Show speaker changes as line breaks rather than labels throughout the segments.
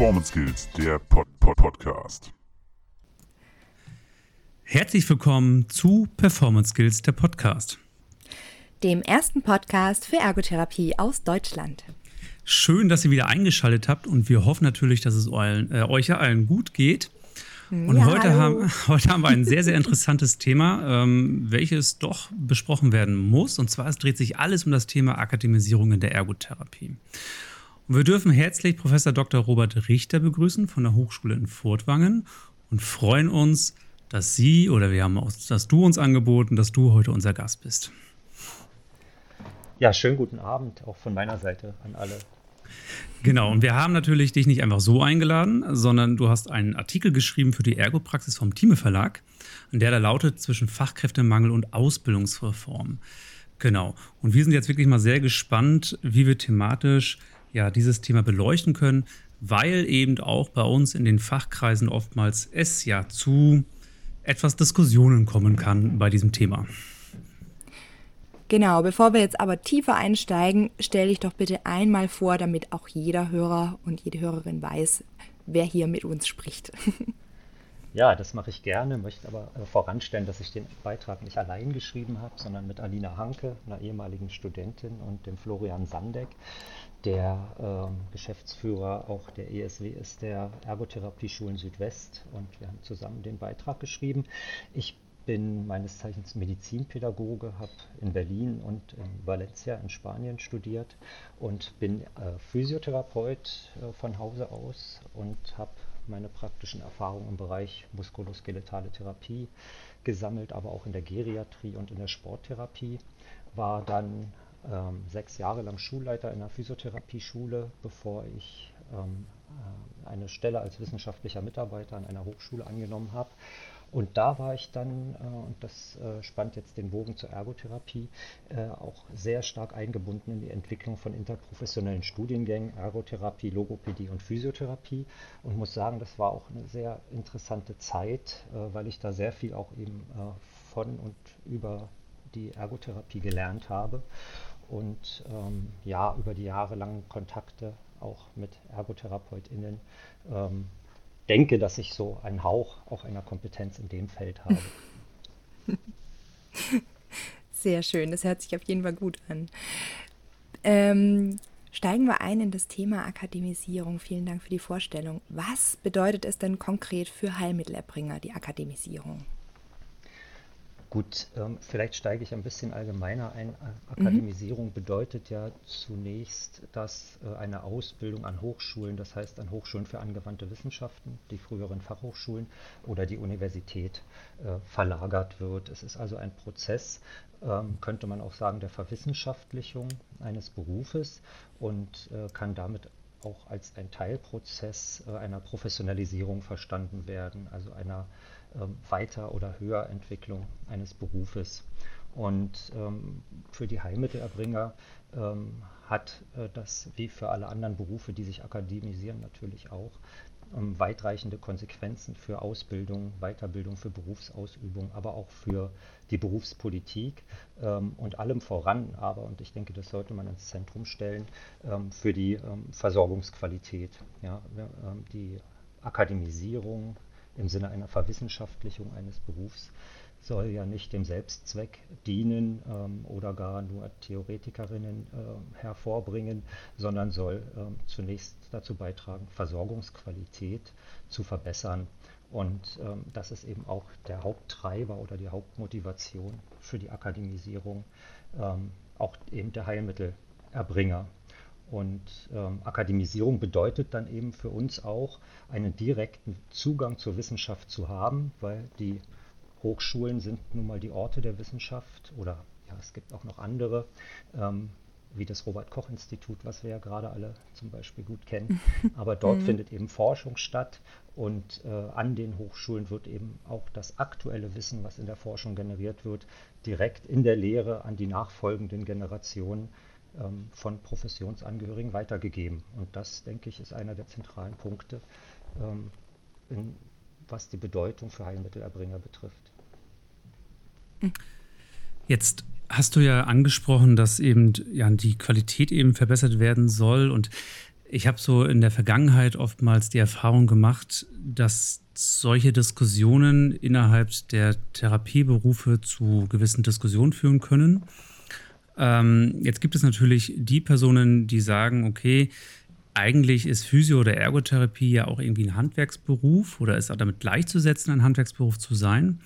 Performance Skills, der Pod -Pod Podcast.
Herzlich willkommen zu Performance Skills, der Podcast.
Dem ersten Podcast für Ergotherapie aus Deutschland.
Schön, dass ihr wieder eingeschaltet habt und wir hoffen natürlich, dass es euren, äh, euch ja allen gut geht. Und ja, heute, haben, heute haben wir ein sehr, sehr interessantes Thema, ähm, welches doch besprochen werden muss. Und zwar, es dreht sich alles um das Thema Akademisierung in der Ergotherapie. Und wir dürfen herzlich Professor Dr. Robert Richter begrüßen von der Hochschule in Furtwangen und freuen uns, dass Sie oder wir haben auch, dass du uns angeboten, dass du heute unser Gast bist.
Ja, schönen guten Abend auch von meiner Seite an alle.
Genau, und wir haben natürlich dich nicht einfach so eingeladen, sondern du hast einen Artikel geschrieben für die Ergopraxis vom Thieme Verlag, der da lautet zwischen Fachkräftemangel und Ausbildungsreform. Genau. Und wir sind jetzt wirklich mal sehr gespannt, wie wir thematisch ja dieses Thema beleuchten können, weil eben auch bei uns in den Fachkreisen oftmals es ja zu etwas Diskussionen kommen kann bei diesem Thema.
Genau, bevor wir jetzt aber tiefer einsteigen, stell dich doch bitte einmal vor, damit auch jeder Hörer und jede Hörerin weiß, wer hier mit uns spricht.
Ja, das mache ich gerne, möchte aber äh, voranstellen, dass ich den Beitrag nicht allein geschrieben habe, sondern mit Alina Hanke, einer ehemaligen Studentin, und dem Florian Sandeck, der äh, Geschäftsführer auch der ESW ist, der Ergotherapie-Schulen Südwest. Und wir haben zusammen den Beitrag geschrieben. Ich bin meines Zeichens Medizinpädagoge, habe in Berlin und in Valencia in Spanien studiert und bin äh, Physiotherapeut äh, von Hause aus und habe meine praktischen Erfahrungen im Bereich muskuloskeletale Therapie gesammelt, aber auch in der Geriatrie und in der Sporttherapie. War dann ähm, sechs Jahre lang Schulleiter in einer Physiotherapieschule, bevor ich ähm, äh, eine Stelle als wissenschaftlicher Mitarbeiter an einer Hochschule angenommen habe und da war ich dann, äh, und das äh, spannt jetzt den Bogen zur Ergotherapie, äh, auch sehr stark eingebunden in die Entwicklung von interprofessionellen Studiengängen, Ergotherapie, Logopädie und Physiotherapie. Und muss sagen, das war auch eine sehr interessante Zeit, äh, weil ich da sehr viel auch eben äh, von und über die Ergotherapie gelernt habe und ähm, ja, über die jahrelangen Kontakte auch mit ErgotherapeutInnen ähm, denke, dass ich so einen Hauch auch einer Kompetenz in dem Feld habe.
Sehr schön, das hört sich auf jeden Fall gut an. Ähm, steigen wir ein in das Thema Akademisierung. Vielen Dank für die Vorstellung. Was bedeutet es denn konkret für Heilmittelerbringer, die Akademisierung?
Gut, ähm, vielleicht steige ich ein bisschen allgemeiner ein. Akademisierung mhm. bedeutet ja zunächst, dass äh, eine Ausbildung an Hochschulen, das heißt an Hochschulen für angewandte Wissenschaften, die früheren Fachhochschulen oder die Universität äh, verlagert wird. Es ist also ein Prozess, ähm, könnte man auch sagen, der Verwissenschaftlichung eines Berufes und äh, kann damit auch als ein Teilprozess äh, einer Professionalisierung verstanden werden, also einer ähm, Weiter- oder Höherentwicklung eines Berufes. Und ähm, für die Heilmittelerbringer ähm, hat äh, das, wie für alle anderen Berufe, die sich akademisieren, natürlich auch ähm, weitreichende Konsequenzen für Ausbildung, Weiterbildung, für Berufsausübung, aber auch für die Berufspolitik ähm, und allem voran, aber, und ich denke, das sollte man ins Zentrum stellen, ähm, für die Versorgungsqualität. Ja, die Akademisierung im Sinne einer Verwissenschaftlichung eines Berufs soll ja nicht dem Selbstzweck dienen ähm, oder gar nur Theoretikerinnen äh, hervorbringen, sondern soll ähm, zunächst dazu beitragen, Versorgungsqualität zu verbessern. Und ähm, das ist eben auch der Haupttreiber oder die Hauptmotivation für die Akademisierung, ähm, auch eben der Heilmittelerbringer. Und ähm, Akademisierung bedeutet dann eben für uns auch, einen direkten Zugang zur Wissenschaft zu haben, weil die Hochschulen sind nun mal die Orte der Wissenschaft oder ja, es gibt auch noch andere, ähm, wie das Robert Koch Institut, was wir ja gerade alle zum Beispiel gut kennen. Aber dort mhm. findet eben Forschung statt und äh, an den Hochschulen wird eben auch das aktuelle Wissen, was in der Forschung generiert wird, direkt in der Lehre an die nachfolgenden Generationen von Professionsangehörigen weitergegeben. Und das, denke ich, ist einer der zentralen Punkte, ähm, in, was die Bedeutung für Heilmittelerbringer betrifft.
Jetzt hast du ja angesprochen, dass eben ja, die Qualität eben verbessert werden soll und Ich habe so in der Vergangenheit oftmals die Erfahrung gemacht, dass solche Diskussionen innerhalb der Therapieberufe zu gewissen Diskussionen führen können. Ähm, jetzt gibt es natürlich die Personen, die sagen, okay, eigentlich ist Physio- oder Ergotherapie ja auch irgendwie ein Handwerksberuf oder ist auch damit gleichzusetzen, ein Handwerksberuf zu sein.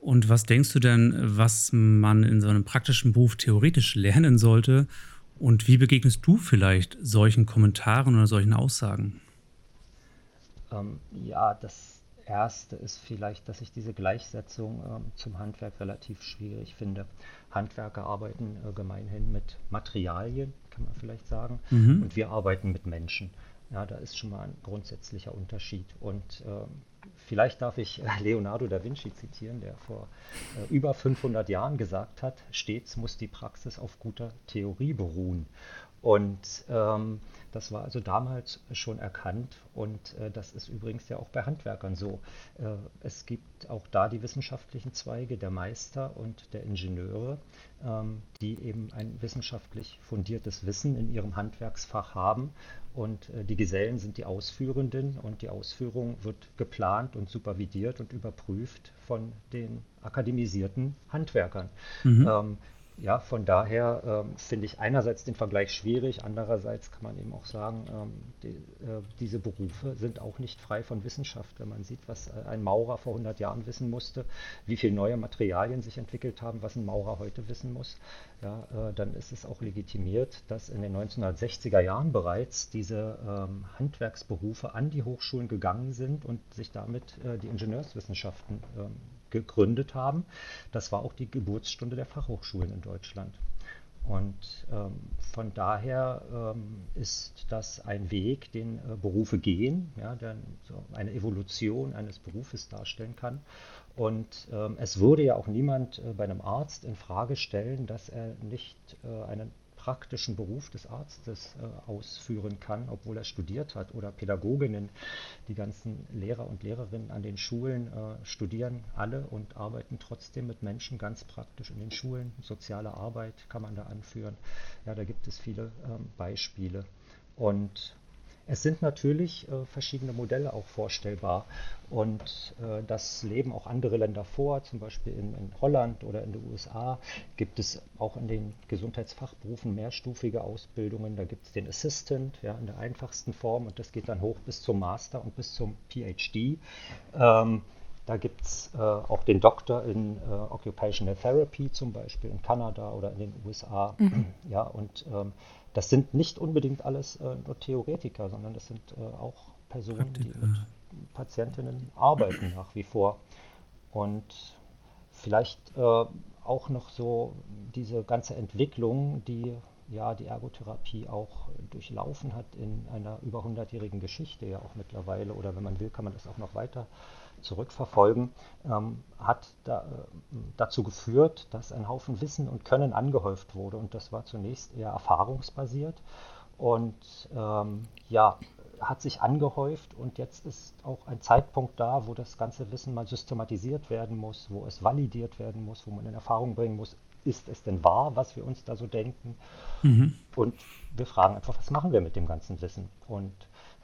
Und was denkst du denn, was man in so einem praktischen Beruf theoretisch lernen sollte, und wie begegnest du vielleicht solchen Kommentaren oder solchen Aussagen?
Ähm, ja, das Erste ist vielleicht, dass ich diese Gleichsetzung ähm, zum Handwerk relativ schwierig finde. Handwerker arbeiten äh, gemeinhin mit Materialien, kann man vielleicht sagen, mhm. und wir arbeiten mit Menschen. Ja, da ist schon mal ein grundsätzlicher Unterschied. Und ähm, vielleicht darf ich Leonardo da Vinci zitieren, der vor äh, über 500 Jahren gesagt hat, stets muss die Praxis auf guter Theorie beruhen. Und ähm, das war also damals schon erkannt und äh, das ist übrigens ja auch bei Handwerkern so. Äh, es gibt auch da die wissenschaftlichen Zweige der Meister und der Ingenieure, ähm, die eben ein wissenschaftlich fundiertes Wissen in ihrem Handwerksfach haben und äh, die Gesellen sind die Ausführenden und die Ausführung wird geplant und supervidiert und überprüft von den akademisierten Handwerkern. Mhm. Ähm, ja, von daher ähm, finde ich einerseits den Vergleich schwierig, andererseits kann man eben auch sagen, ähm, die, äh, diese Berufe sind auch nicht frei von Wissenschaft. Wenn man sieht, was äh, ein Maurer vor 100 Jahren wissen musste, wie viele neue Materialien sich entwickelt haben, was ein Maurer heute wissen muss, ja, äh, dann ist es auch legitimiert, dass in den 1960er Jahren bereits diese ähm, Handwerksberufe an die Hochschulen gegangen sind und sich damit äh, die Ingenieurswissenschaften ähm, gegründet haben. Das war auch die Geburtsstunde der Fachhochschulen in Deutschland. Und ähm, von daher ähm, ist das ein Weg, den äh, Berufe gehen, ja, der so eine Evolution eines Berufes darstellen kann. Und ähm, es würde ja auch niemand äh, bei einem Arzt in Frage stellen, dass er nicht äh, einen praktischen Beruf des Arztes äh, ausführen kann, obwohl er studiert hat. Oder Pädagoginnen, die ganzen Lehrer und Lehrerinnen an den Schulen äh, studieren alle und arbeiten trotzdem mit Menschen ganz praktisch in den Schulen. Soziale Arbeit kann man da anführen. Ja, da gibt es viele ähm, Beispiele. Und es sind natürlich äh, verschiedene Modelle auch vorstellbar und äh, das leben auch andere Länder vor, zum Beispiel in, in, Holland oder in den USA gibt es auch in den Gesundheitsfachberufen mehrstufige Ausbildungen. Da gibt es den Assistant ja, in der einfachsten Form und das geht dann hoch bis zum Master und bis zum PhD. Ähm, da gibt es äh, auch den Doktor in äh, Occupational Therapy zum Beispiel in Kanada oder in den USA. Mhm. Ja, und ähm, das sind nicht unbedingt alles äh, nur Theoretiker, sondern das sind äh, auch Personen, Praktiker. die mit Patientinnen arbeiten nach wie vor. Und vielleicht äh, auch noch so diese ganze Entwicklung, die ja die Ergotherapie auch durchlaufen hat in einer über 100-jährigen Geschichte ja auch mittlerweile oder wenn man will, kann man das auch noch weiter zurückverfolgen, ähm, hat da, äh, dazu geführt, dass ein Haufen Wissen und Können angehäuft wurde. Und das war zunächst eher erfahrungsbasiert und ähm, ja, hat sich angehäuft und jetzt ist auch ein Zeitpunkt da, wo das ganze Wissen mal systematisiert werden muss, wo es validiert werden muss, wo man in Erfahrung bringen muss, ist es denn wahr, was wir uns da so denken? Mhm. Und wir fragen einfach, was machen wir mit dem ganzen Wissen? Und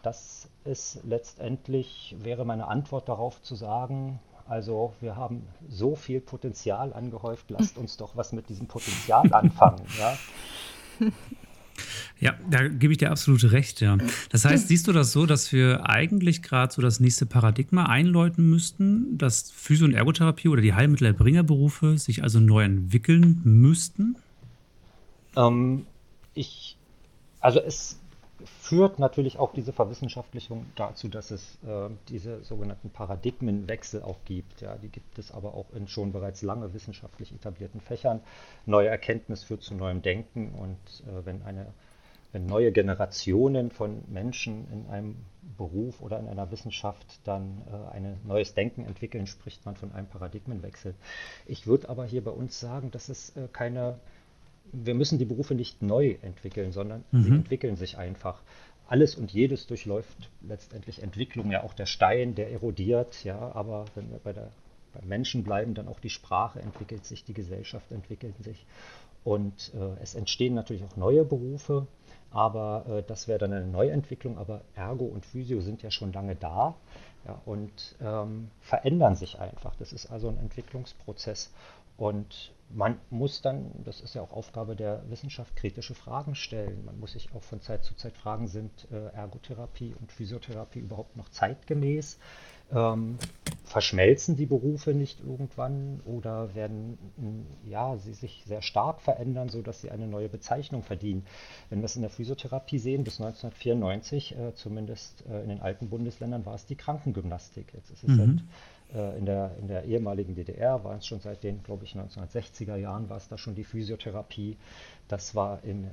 das ist letztendlich, wäre meine Antwort darauf zu sagen, also wir haben so viel Potenzial angehäuft, lasst uns doch was mit diesem Potenzial anfangen. Ja?
Ja, da gebe ich dir absolut recht, ja. Das heißt, siehst du das so, dass wir eigentlich gerade so das nächste Paradigma einläuten müssten, dass Physio- und Ergotherapie oder die Heilmittererbringerberufe sich also neu entwickeln müssten?
Ähm, ich, also es führt natürlich auch diese Verwissenschaftlichung dazu, dass es äh, diese sogenannten Paradigmenwechsel auch gibt. Ja, die gibt es aber auch in schon bereits lange wissenschaftlich etablierten Fächern. Neue Erkenntnis führt zu neuem Denken und äh, wenn eine wenn neue Generationen von Menschen in einem Beruf oder in einer Wissenschaft dann äh, ein neues Denken entwickeln, spricht man von einem Paradigmenwechsel. Ich würde aber hier bei uns sagen, dass es äh, keine wir müssen die Berufe nicht neu entwickeln, sondern mhm. sie entwickeln sich einfach. Alles und jedes durchläuft letztendlich Entwicklung, ja auch der Stein, der erodiert, ja, aber wenn wir bei der, beim Menschen bleiben, dann auch die Sprache entwickelt sich, die Gesellschaft entwickelt sich und äh, es entstehen natürlich auch neue Berufe, Aber äh, das wäre dann eine Neuentwicklung. Aber Ergo und Physio sind ja schon lange da ja, und ähm, verändern sich einfach. Das ist also ein Entwicklungsprozess. Und man muss dann, das ist ja auch Aufgabe der Wissenschaft, kritische Fragen stellen. Man muss sich auch von Zeit zu Zeit fragen, sind äh, Ergotherapie und Physiotherapie überhaupt noch zeitgemäß? Ähm, verschmelzen die Berufe nicht irgendwann oder werden ja, sie sich sehr stark verändern, sodass sie eine neue Bezeichnung verdienen? Wenn wir es in der Physiotherapie sehen, bis 1994, äh, zumindest äh, in den alten Bundesländern, war es die Krankengymnastik. Jetzt ist es mhm. seit in der, in der ehemaligen DDR war es schon seit den, glaube ich, 1960er Jahren war es da schon die Physiotherapie. Das war in äh,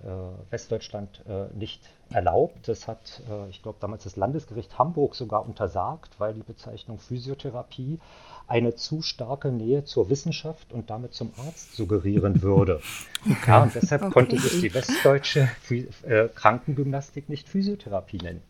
Westdeutschland äh, nicht erlaubt. Das hat, äh, ich glaube, damals das Landesgericht Hamburg sogar untersagt, weil die Bezeichnung Physiotherapie eine zu starke Nähe zur Wissenschaft und damit zum Arzt suggerieren würde. Okay. Ja, und deshalb okay. konnte sich die westdeutsche äh, Krankengymnastik nicht Physiotherapie nennen.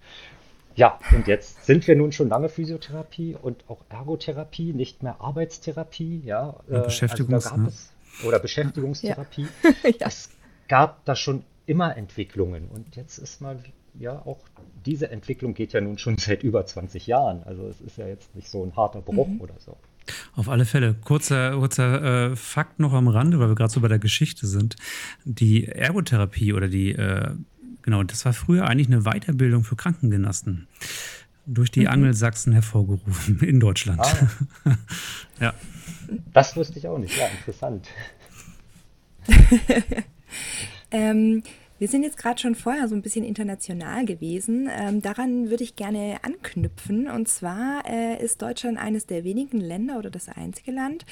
Ja, und jetzt sind wir nun schon lange Physiotherapie und auch Ergotherapie, nicht mehr Arbeitstherapie, ja.
Oder, Beschäftigungs äh, also
ne? es, oder Beschäftigungstherapie. Ja. Es gab da schon immer Entwicklungen und jetzt ist mal, ja, auch diese Entwicklung geht ja nun schon seit über 20 Jahren. Also es ist ja jetzt nicht so ein harter Bruch mhm. oder so.
Auf alle Fälle. Kurzer, kurzer äh, Fakt noch am Rande, weil wir gerade so bei der Geschichte sind. Die Ergotherapie oder die äh, Genau, das war früher eigentlich eine Weiterbildung für Krankengymnasten. Durch die mhm. Angelsachsen hervorgerufen in Deutschland.
Ah. ja. Das wusste ich auch nicht. Ja, interessant.
ähm, wir sind jetzt gerade schon vorher so ein bisschen international gewesen. Ähm, daran würde ich gerne anknüpfen. Und zwar äh, ist Deutschland eines der wenigen Länder oder das einzige Land,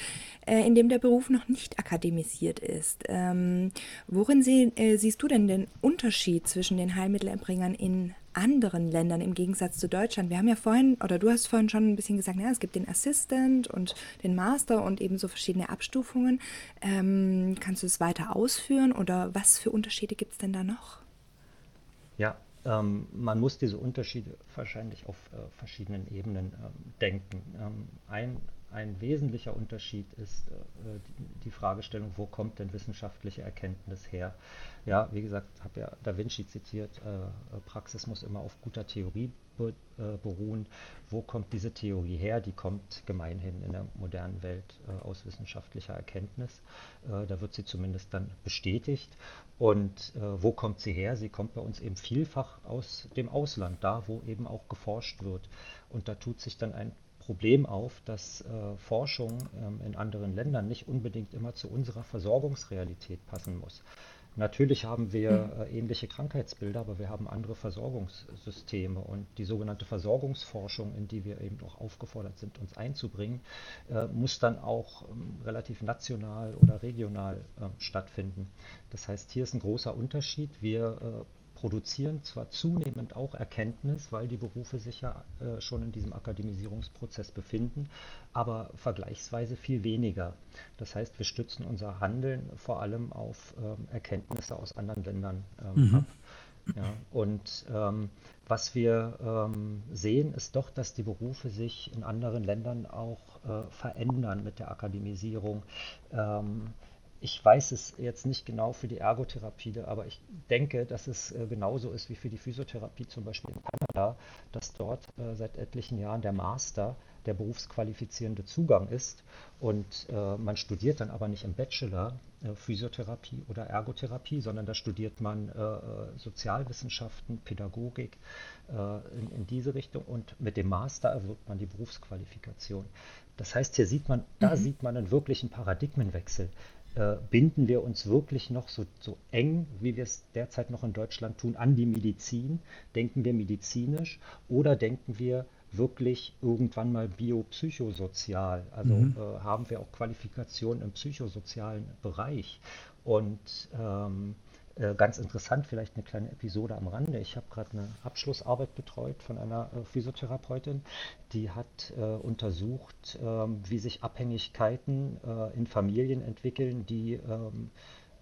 äh, in dem der Beruf noch nicht akademisiert ist. Ähm, worin sie, äh, siehst du denn den Unterschied zwischen den Heilmittelerbringern in anderen Ländern im Gegensatz zu Deutschland? Wir haben ja vorhin, oder du hast vorhin schon ein bisschen gesagt, ja, es gibt den Assistant und den Master und ebenso verschiedene Abstufungen. Ähm, kannst du es weiter ausführen oder was für Unterschiede gibt es denn da noch?
Ja, ähm, man muss diese Unterschiede wahrscheinlich auf äh, verschiedenen Ebenen ähm, denken. Ähm, ein ein wesentlicher Unterschied ist äh, die Fragestellung, wo kommt denn wissenschaftliche Erkenntnis her? Ja, wie gesagt, habe ja Da Vinci zitiert, äh, Praxis muss immer auf guter Theorie be äh, beruhen. Wo kommt diese Theorie her? Die kommt gemeinhin in der modernen Welt äh, aus wissenschaftlicher Erkenntnis. Äh, da wird sie zumindest dann bestätigt. Und äh, wo kommt sie her? Sie kommt bei uns eben vielfach aus dem Ausland, da wo eben auch geforscht wird. Und da tut sich dann ein Problem auf, dass äh, Forschung ähm, in anderen Ländern nicht unbedingt immer zu unserer Versorgungsrealität passen muss. Natürlich haben wir hm. äh, ähnliche Krankheitsbilder, aber wir haben andere Versorgungssysteme und die sogenannte Versorgungsforschung, in die wir eben auch aufgefordert sind, uns einzubringen, äh, muss dann auch ähm, relativ national oder regional äh, stattfinden. Das heißt, hier ist ein großer Unterschied. Wir äh, produzieren zwar zunehmend auch Erkenntnis, weil die Berufe sich ja äh, schon in diesem Akademisierungsprozess befinden, aber vergleichsweise viel weniger. Das heißt, wir stützen unser Handeln vor allem auf ähm, Erkenntnisse aus anderen Ländern ähm, mhm. ab. Ja, und ähm, was wir ähm, sehen, ist doch, dass die Berufe sich in anderen Ländern auch äh, verändern mit der Akademisierung. Ähm, ich weiß es jetzt nicht genau für die Ergotherapie, aber ich denke, dass es äh, genauso ist wie für die Physiotherapie zum Beispiel in Kanada, dass dort äh, seit etlichen Jahren der Master der berufsqualifizierende Zugang ist und äh, man studiert dann aber nicht im Bachelor Physiotherapie oder Ergotherapie, sondern da studiert man Sozialwissenschaften, Pädagogik in, in, diese Richtung und mit dem Master erwirbt man die Berufsqualifikation. Das heißt, hier sieht man, da mhm. sieht man einen wirklichen Paradigmenwechsel äh, binden wir uns wirklich noch so, so eng, wie wir es derzeit noch in Deutschland tun, an die Medizin? Denken wir medizinisch oder denken wir wirklich irgendwann mal biopsychosozial? Also mhm. äh, haben wir auch Qualifikationen im psychosozialen Bereich? Und ähm, äh, ganz interessant, vielleicht eine kleine Episode am Rande. Ich habe gerade eine Abschlussarbeit betreut von einer äh, Physiotherapeutin, die hat äh, untersucht, ähm, wie sich Abhängigkeiten äh, in Familien entwickeln, die ähm,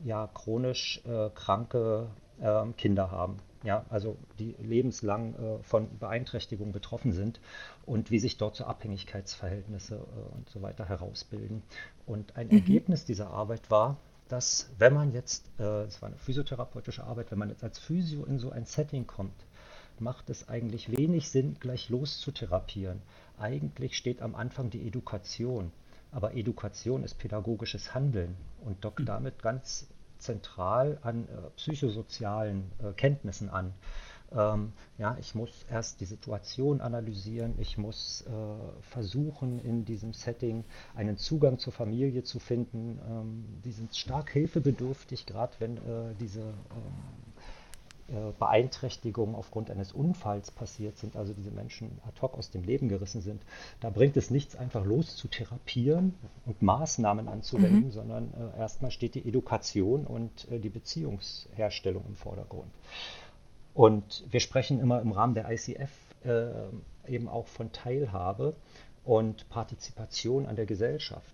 ja chronisch äh, kranke ähm, Kinder haben. Ja, also die lebenslang äh, von Beeinträchtigungen betroffen sind und wie sich dort so Abhängigkeitsverhältnisse und so weiter herausbilden. Und ein mhm. Ergebnis dieser Arbeit war, dass wenn man jetzt, äh, das war eine physiotherapeutische Arbeit, wenn man jetzt als Physio in so ein Setting kommt, macht es eigentlich wenig Sinn, gleich loszutherapieren. Eigentlich steht am Anfang die Education. Aber Education ist pädagogisches Handeln und dockt hm. damit ganz zentral an äh, psychosozialen äh, Kenntnissen an. Ähm, ja, ich muss erst die Situation analysieren, ich muss äh, versuchen, in diesem Setting einen Zugang zur Familie zu finden. Ähm, die sind stark hilfebedürftig, gerade wenn äh, diese ähm, äh, Beeinträchtigungen aufgrund eines Unfalls passiert sind, also diese Menschen ad hoc aus dem Leben gerissen sind. Da bringt es nichts, einfach los zu therapieren und Maßnahmen anzuwenden, mhm. sondern äh, erstmal steht die Education und äh, die Beziehungsherstellung im Vordergrund. Und wir sprechen immer im Rahmen der ICF äh, eben auch von Teilhabe und Partizipation an der Gesellschaft.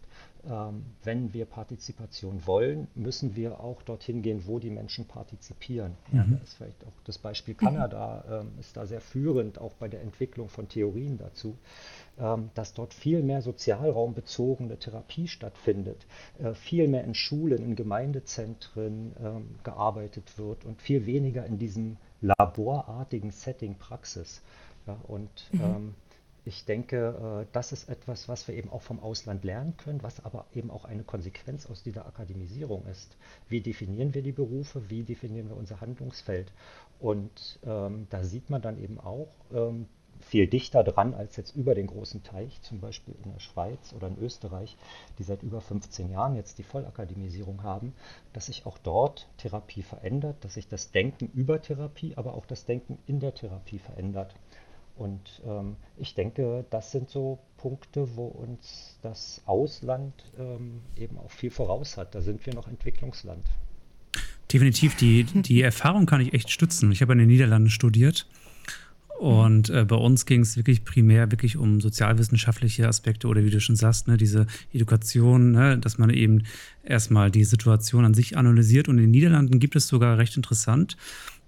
Ähm, wenn wir Partizipation wollen, müssen wir auch dorthin gehen, wo die Menschen partizipieren. Mhm. Ja, da ist vielleicht auch das Beispiel Kanada, ähm, ist da sehr führend, auch bei der Entwicklung von Theorien dazu, ähm, dass dort viel mehr sozialraumbezogene Therapie stattfindet, äh, viel mehr in Schulen, in Gemeindezentren ähm, gearbeitet wird und viel weniger in diesem laborartigen Setting Praxis. Ja, und mhm. ähm, ich denke, äh, das ist etwas, was wir eben auch vom Ausland lernen können, was aber eben auch eine Konsequenz aus dieser Akademisierung ist. Wie definieren wir die Berufe? Wie definieren wir unser Handlungsfeld? Und ähm, da sieht man dann eben auch, ähm, viel dichter dran als jetzt über den großen Teich, zum Beispiel in der Schweiz oder in Österreich, die seit über 15 Jahren jetzt die Vollakademisierung haben, dass sich auch dort Therapie verändert, dass sich das Denken über Therapie, aber auch das Denken in der Therapie verändert. Und ähm, ich denke, das sind so Punkte, wo uns das Ausland ähm, eben auch viel voraus hat. Da sind wir noch Entwicklungsland.
Definitiv, die, die Erfahrung kann ich echt stützen. Ich habe in den Niederlanden studiert und äh, bei uns ging es wirklich primär wirklich um sozialwissenschaftliche Aspekte oder wie du schon sagst, ne, diese Education, ne, dass man eben erstmal die Situation an sich analysiert. Und in den Niederlanden gibt es sogar recht interessant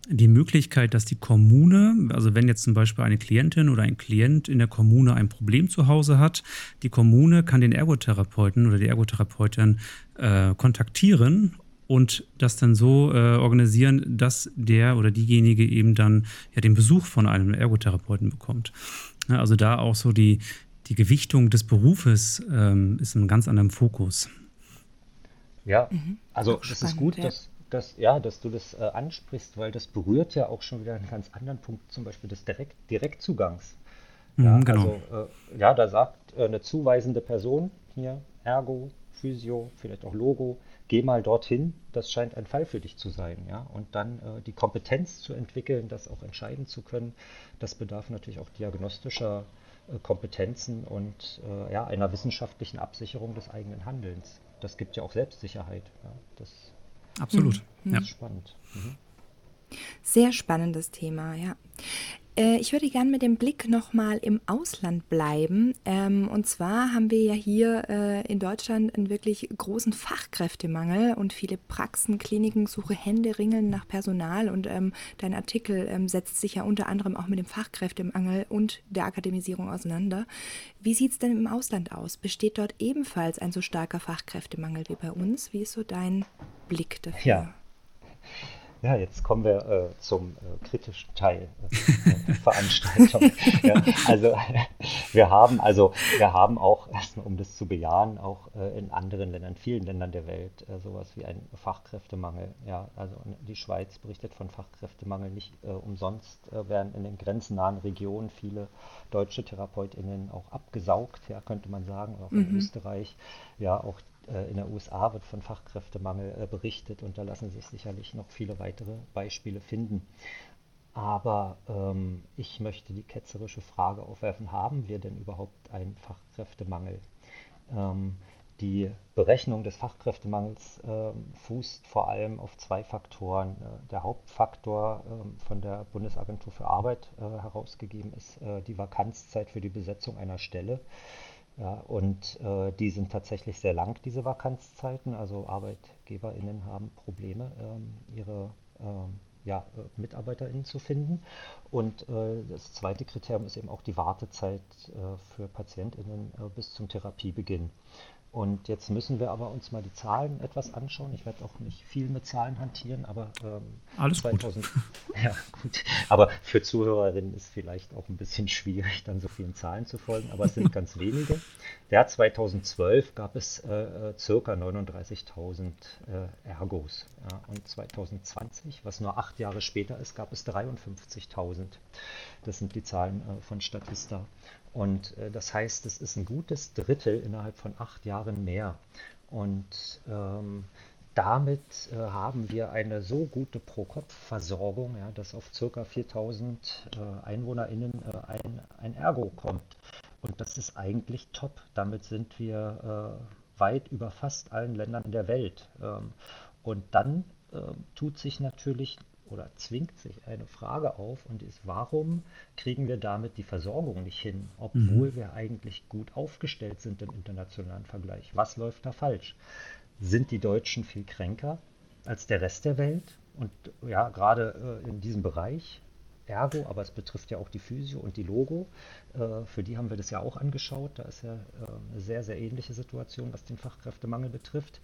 die Möglichkeit, dass die Kommune, also wenn jetzt zum Beispiel eine Klientin oder ein Klient in der Kommune ein Problem zu Hause hat, die Kommune kann den Ergotherapeuten oder die Ergotherapeutin äh, kontaktieren und das dann so äh, organisieren, dass der oder diejenige eben dann ja den Besuch von einem Ergotherapeuten bekommt. Ja, also da auch so die, die Gewichtung des Berufes ähm, ist in ganz anderem Fokus.
Ja, mhm. also es ist gut, ja. dass, dass, ja, dass du das äh, ansprichst, weil das berührt ja auch schon wieder einen ganz anderen Punkt, zum Beispiel des Direkt Direktzugangs. Ja, mhm, genau. Also, äh, ja, da sagt äh, eine zuweisende Person hier, Ergo, Physio, vielleicht auch Logo, geh mal dorthin, das scheint ein Fall für dich zu sein. Ja? Und dann äh, die Kompetenz zu entwickeln, das auch entscheiden zu können, das bedarf natürlich auch diagnostischer äh, Kompetenzen und äh, ja, einer wissenschaftlichen Absicherung des eigenen Handelns. Das gibt ja auch Selbstsicherheit. Ja? Das
Absolut.
Mhm.
Ja.
spannend. Mhm.
Sehr spannendes Thema, ja. Äh, ich würde gerne mit dem Blick nochmal im Ausland bleiben. Ähm, und zwar haben wir ja hier äh, in Deutschland einen wirklich großen Fachkräftemangel und viele Praxen, Kliniken suchen Hände ringeln nach Personal. Und ähm, dein Artikel ähm, setzt sich ja unter anderem auch mit dem Fachkräftemangel und der Akademisierung auseinander. Wie sieht es denn im Ausland aus? Besteht dort ebenfalls ein so starker Fachkräftemangel wie bei uns? Wie ist so dein Blick dafür?
Ja. Ja, jetzt kommen wir äh, zum äh, kritischen Teil äh, der Veranstaltung. ja, also wir haben also wir haben auch erstmal, um das zu bejahen, auch äh, in anderen Ländern, vielen Ländern der Welt äh, sowas wie ein Fachkräftemangel. Ja, also die Schweiz berichtet von Fachkräftemangel nicht umsonst werden in den grenzennahen Regionen viele deutsche TherapeutInnen auch abgesaugt, ja, könnte man sagen, auch in mhm. Österreich. Ja, auch äh, in der USA wird von Fachkräftemangel äh, berichtet und da lassen sich sicherlich noch viele weitere Beispiele finden. Aber ähm, ich möchte die ketzerische Frage aufwerfen, haben wir denn überhaupt einen Fachkräftemangel? Ähm, die Berechnung des Fachkräftemangels äh, fußt vor allem auf zwei Faktoren. Äh, der Hauptfaktor äh, von der Bundesagentur für Arbeit äh, herausgegeben ist die Vakanzzeit für die Besetzung einer Stelle. Ja, und äh, die sind tatsächlich sehr lang, diese Vakanzzeiten. Also ArbeitgeberInnen haben Probleme, ähm, ihre ähm, ja, äh, MitarbeiterInnen zu finden. Und äh, das zweite Kriterium ist eben auch die Wartezeit äh, für PatientInnen äh, bis zum Therapiebeginn. Und jetzt müssen wir aber uns mal die Zahlen etwas anschauen. Ich werde auch nicht viel mit Zahlen hantieren, aber
ähm, alles 2000, gut.
Ja, gut. Aber für Zuhörerinnen ist vielleicht auch ein bisschen schwierig, dann so vielen Zahlen zu folgen, aber es sind ganz wenige. Der 2012 gab es äh circa 39.000 äh, Ergos. Ja, und 2020, was nur acht Jahre später ist, gab es 53.000. Das sind die Zahlen äh, von Statista. Und äh, das heißt, es ist ein gutes Drittel innerhalb von acht Jahren mehr. Und ähm, damit äh, haben wir eine so gute Pro-Kopf-Versorgung, ja, dass auf ca. 4000 äh, EinwohnerInnen äh, ein, ein Ergo kommt. Und das ist eigentlich top. Damit sind wir äh, weit über fast allen Ländern der Welt. Ähm, und dann äh, tut sich natürlich oder zwingt sich eine Frage auf und ist, warum kriegen wir damit die Versorgung nicht hin, obwohl mhm. wir eigentlich gut aufgestellt sind im internationalen Vergleich? Was läuft da falsch? Sind die Deutschen viel kränker als der Rest der Welt? Und ja, gerade äh, in diesem Bereich, Ergo, aber es betrifft ja auch die Physio und die Logo. Äh, für die haben wir das ja auch angeschaut. Da ist ja äh, eine sehr, sehr ähnliche Situation, was den Fachkräftemangel betrifft.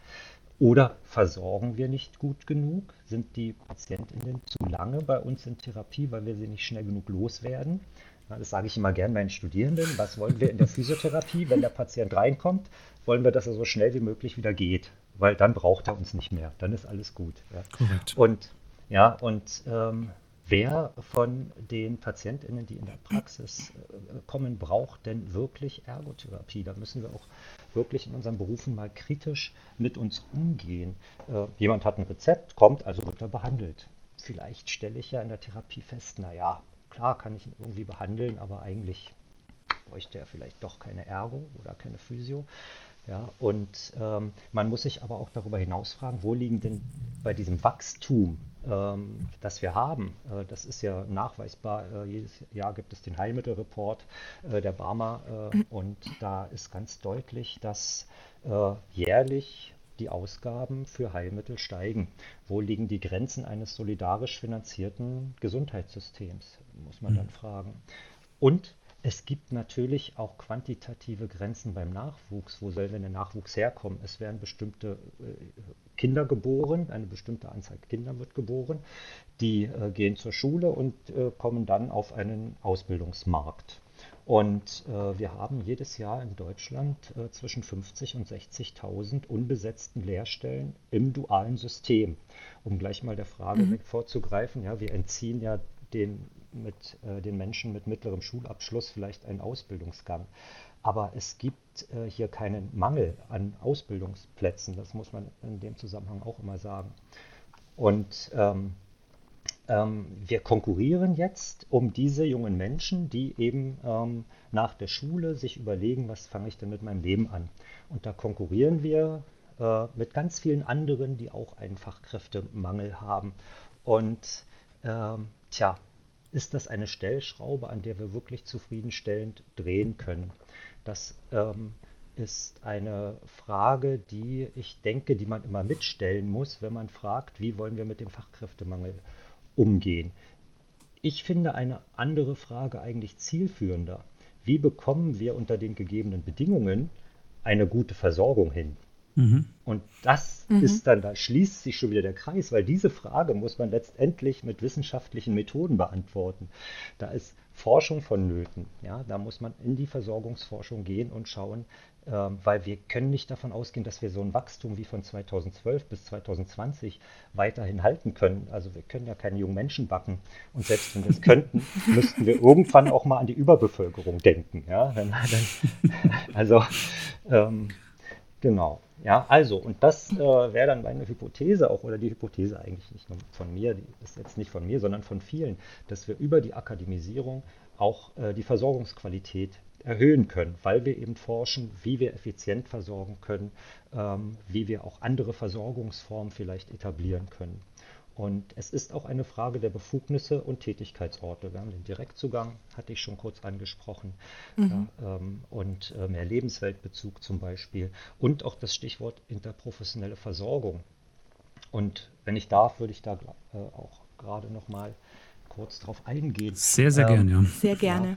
Oder versorgen wir nicht gut genug? Sind die Patientinnen zu lange bei uns in Therapie, weil wir sie nicht schnell genug loswerden? Das sage ich immer gern meinen Studierenden. Was wollen wir in der Physiotherapie, wenn der Patient reinkommt? Wollen wir, dass er so schnell wie möglich wieder geht, weil dann braucht er uns nicht mehr. Dann ist alles gut. Ja. Korrekt. Und ja, und ähm, Wer von den PatientInnen, die in der Praxis äh, kommen, braucht denn wirklich Ergotherapie? Da müssen wir auch wirklich in unseren Berufen mal kritisch mit uns umgehen. Äh, jemand hat ein Rezept, kommt, also wird er behandelt. Vielleicht stelle ich ja in der Therapie fest, naja, klar kann ich ihn irgendwie behandeln, aber eigentlich bräuchte er vielleicht doch keine Ergo oder keine Physio. Ja, und ähm, man muss sich aber auch darüber hinaus fragen, wo liegen denn bei diesem Wachstum, ähm, das wir haben, äh, das ist ja nachweisbar, äh, jedes Jahr gibt es den Heilmittelreport äh, der Barmer äh, und da ist ganz deutlich, dass äh, jährlich die Ausgaben für Heilmittel steigen. Wo liegen die Grenzen eines solidarisch finanzierten Gesundheitssystems, muss man dann mhm. fragen. Und es gibt natürlich auch quantitative Grenzen beim Nachwuchs. Wo soll denn der Nachwuchs herkommen? Es werden bestimmte äh, Kinder geboren, eine bestimmte Anzahl Kinder wird geboren, die äh, gehen zur Schule und äh, kommen dann auf einen Ausbildungsmarkt. Und wir haben jedes Jahr in Deutschland zwischen 50 und 60.000 unbesetzten Lehrstellen im dualen System. Um gleich mal der Frage mhm. vorzugreifen, ja, wir entziehen ja den mit äh, den Menschen mit mittlerem Schulabschluss vielleicht einen Ausbildungsgang. Aber es gibt äh, hier keinen Mangel an Ausbildungsplätzen. Das muss man in dem Zusammenhang auch immer sagen. Und ähm, ähm, wir konkurrieren jetzt um diese jungen Menschen, die eben ähm, nach der Schule sich überlegen, was fange ich denn mit meinem Leben an. Und da konkurrieren wir äh, mit ganz vielen anderen, die auch einen Fachkräftemangel haben. Und ähm, tja, ist das eine Stellschraube, an der wir wirklich zufriedenstellend drehen können? Das ähm, ist eine Frage, die ich denke, die man immer mitstellen muss, wenn man fragt, wie wollen wir mit dem Fachkräftemangel umgehen. Ich finde eine andere Frage eigentlich zielführender. Wie bekommen wir unter den gegebenen Bedingungen eine gute Versorgung hin? Mhm. Und das mhm. ist dann, da schließt sich schon wieder der Kreis, weil diese Frage muss man letztendlich mit wissenschaftlichen Methoden beantworten. Da ist Forschung vonnöten. Ja, da muss man in die Versorgungsforschung gehen und schauen, äh, weil wir können nicht davon ausgehen, dass wir so ein Wachstum wie von 2012 bis 2020 weiterhin halten können. Also wir können ja keine jungen Menschen backen. Und selbst wenn wir es könnten, müssten wir irgendwann auch mal an die Überbevölkerung denken. Ja, also ähm, genau. Ja, also, und das äh, wäre dann meine Hypothese auch, oder die Hypothese eigentlich nicht nur von mir, die ist jetzt nicht von mir, sondern von vielen, dass wir über die Akademisierung auch äh, die Versorgungsqualität erhöhen können, weil wir eben forschen, wie wir effizient versorgen können, ähm, wie wir auch andere Versorgungsformen vielleicht etablieren können. Und es ist auch eine Frage der Befugnisse und Tätigkeitsorte. Wir haben den Direktzugang, hatte ich schon kurz angesprochen, mhm. ja, ähm, und äh, mehr Lebensweltbezug zum Beispiel. Und auch das Stichwort interprofessionelle Versorgung. Und wenn ich darf, würde ich da äh, auch gerade noch mal kurz darauf eingehen.
Sehr, sehr ähm, gerne, ja.
Sehr gerne. Ja,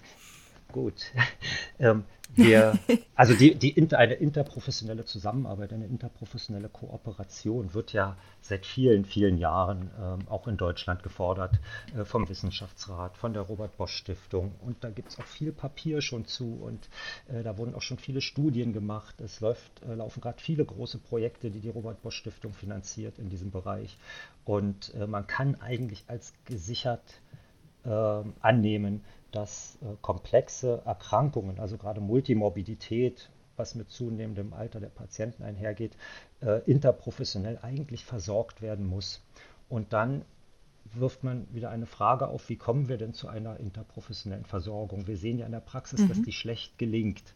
gut. ähm, wir, also die, die inter, eine interprofessionelle Zusammenarbeit, eine interprofessionelle Kooperation wird ja seit vielen, vielen Jahren ähm, auch in Deutschland gefordert äh, vom Wissenschaftsrat, von der Robert Bosch Stiftung. Und da gibt es auch viel Papier schon zu und äh, da wurden auch schon viele Studien gemacht. Es läuft, äh, laufen gerade viele große Projekte, die die Robert Bosch Stiftung finanziert in diesem Bereich. Und äh, man kann eigentlich als gesichert ähm, annehmen, dass äh, komplexe Erkrankungen, also gerade Multimorbidität, was mit zunehmendem Alter der Patienten einhergeht, äh, interprofessionell eigentlich versorgt werden muss. Und dann wirft man wieder eine Frage auf, wie kommen wir denn zu einer interprofessionellen Versorgung? Wir sehen ja in der Praxis, mhm. dass die schlecht gelingt.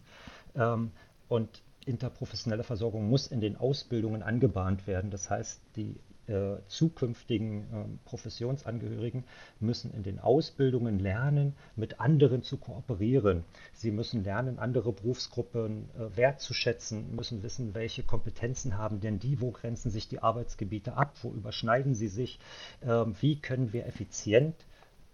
Ähm, und interprofessionelle Versorgung muss in den Ausbildungen angebahnt werden. Das heißt, die äh, zukünftigen äh, Professionsangehörigen müssen in den Ausbildungen lernen, mit anderen zu kooperieren. Sie müssen lernen, andere Berufsgruppen äh, wertzuschätzen, müssen wissen, welche Kompetenzen haben denn die, wo grenzen sich die Arbeitsgebiete ab, wo überschneiden sie sich, ähm, wie können wir effizient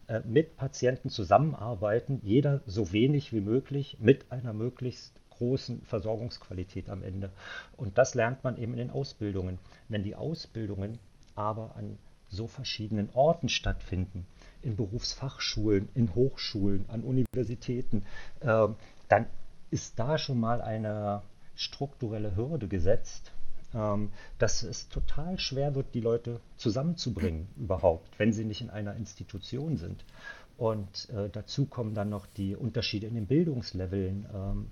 äh, mit Patienten zusammenarbeiten, jeder so wenig wie möglich mit einer möglichst großen Versorgungsqualität am Ende. Und das lernt man eben in den Ausbildungen. Wenn die Ausbildungen aber an so verschiedenen Orten stattfinden, in Berufsfachschulen, in Hochschulen, an Universitäten, äh, dann ist da schon mal eine strukturelle Hürde gesetzt, ähm, dass es total schwer wird, die Leute zusammenzubringen überhaupt, wenn sie nicht in einer Institution sind. Und äh, dazu kommen dann noch die Unterschiede in den Bildungsleveln. Ähm,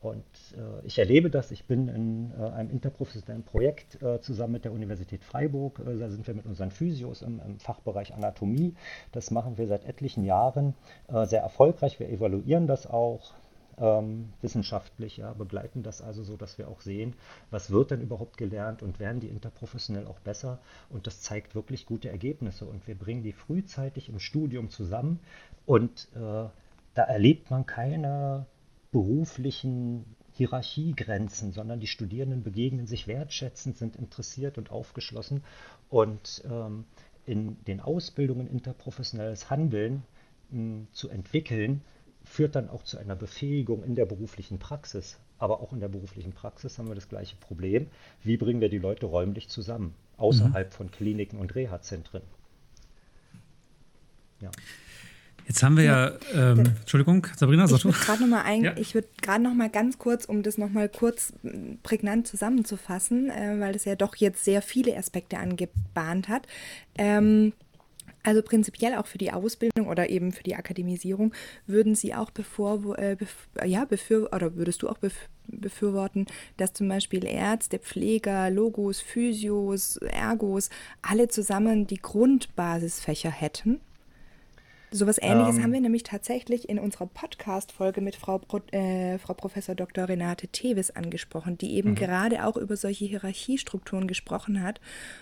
und äh, ich erlebe das. Ich bin in äh, einem interprofessionellen Projekt äh, zusammen mit der Universität Freiburg. Äh, da sind wir mit unseren Physios im, im, Fachbereich Anatomie. Das machen wir seit etlichen Jahren äh, sehr erfolgreich. Wir evaluieren das auch ähm, wissenschaftlich, ja, begleiten das also so, dass wir auch sehen, was wird denn überhaupt gelernt und werden die interprofessionell auch besser. Und das zeigt wirklich gute Ergebnisse. Und wir bringen die frühzeitig im Studium zusammen. Und äh, da erlebt man keine beruflichen Hierarchiegrenzen, sondern die Studierenden begegnen sich wertschätzend, sind interessiert und aufgeschlossen. Und ähm, in den Ausbildungen interprofessionelles Handeln mh, hm, zu entwickeln, führt dann auch zu einer Befähigung in der beruflichen Praxis. Aber auch in der beruflichen Praxis haben wir das gleiche Problem. Wie bringen wir die Leute räumlich zusammen, außerhalb mhm. von Kliniken und Reha-Zentren?
Ja. Jetzt haben wir ja, ja ähm, Entschuldigung, Sabrina,
sag ich du. Noch mal ein, ja. Ich würde gerade noch mal ganz kurz, um das noch mal kurz prägnant zusammenzufassen, äh, weil das ja doch jetzt sehr viele Aspekte angebahnt hat. Ähm, also prinzipiell auch für die Ausbildung oder eben für die Akademisierung würden Sie auch bevor, äh, bef ja, befür oder würdest du auch bef befürworten, dass zum Beispiel Ärzte, Pfleger, Logos, Physios, Ergos alle zusammen die Grundbasisfächer hätten? Sowas ähnliches ähm, haben wir nämlich tatsächlich in unserer Podcast-Folge mit Frau, Pro, äh, Frau Professor Dr. Renate Tevis angesprochen, die eben mhm. gerade auch über solche Hierarchiestrukturen gesprochen hat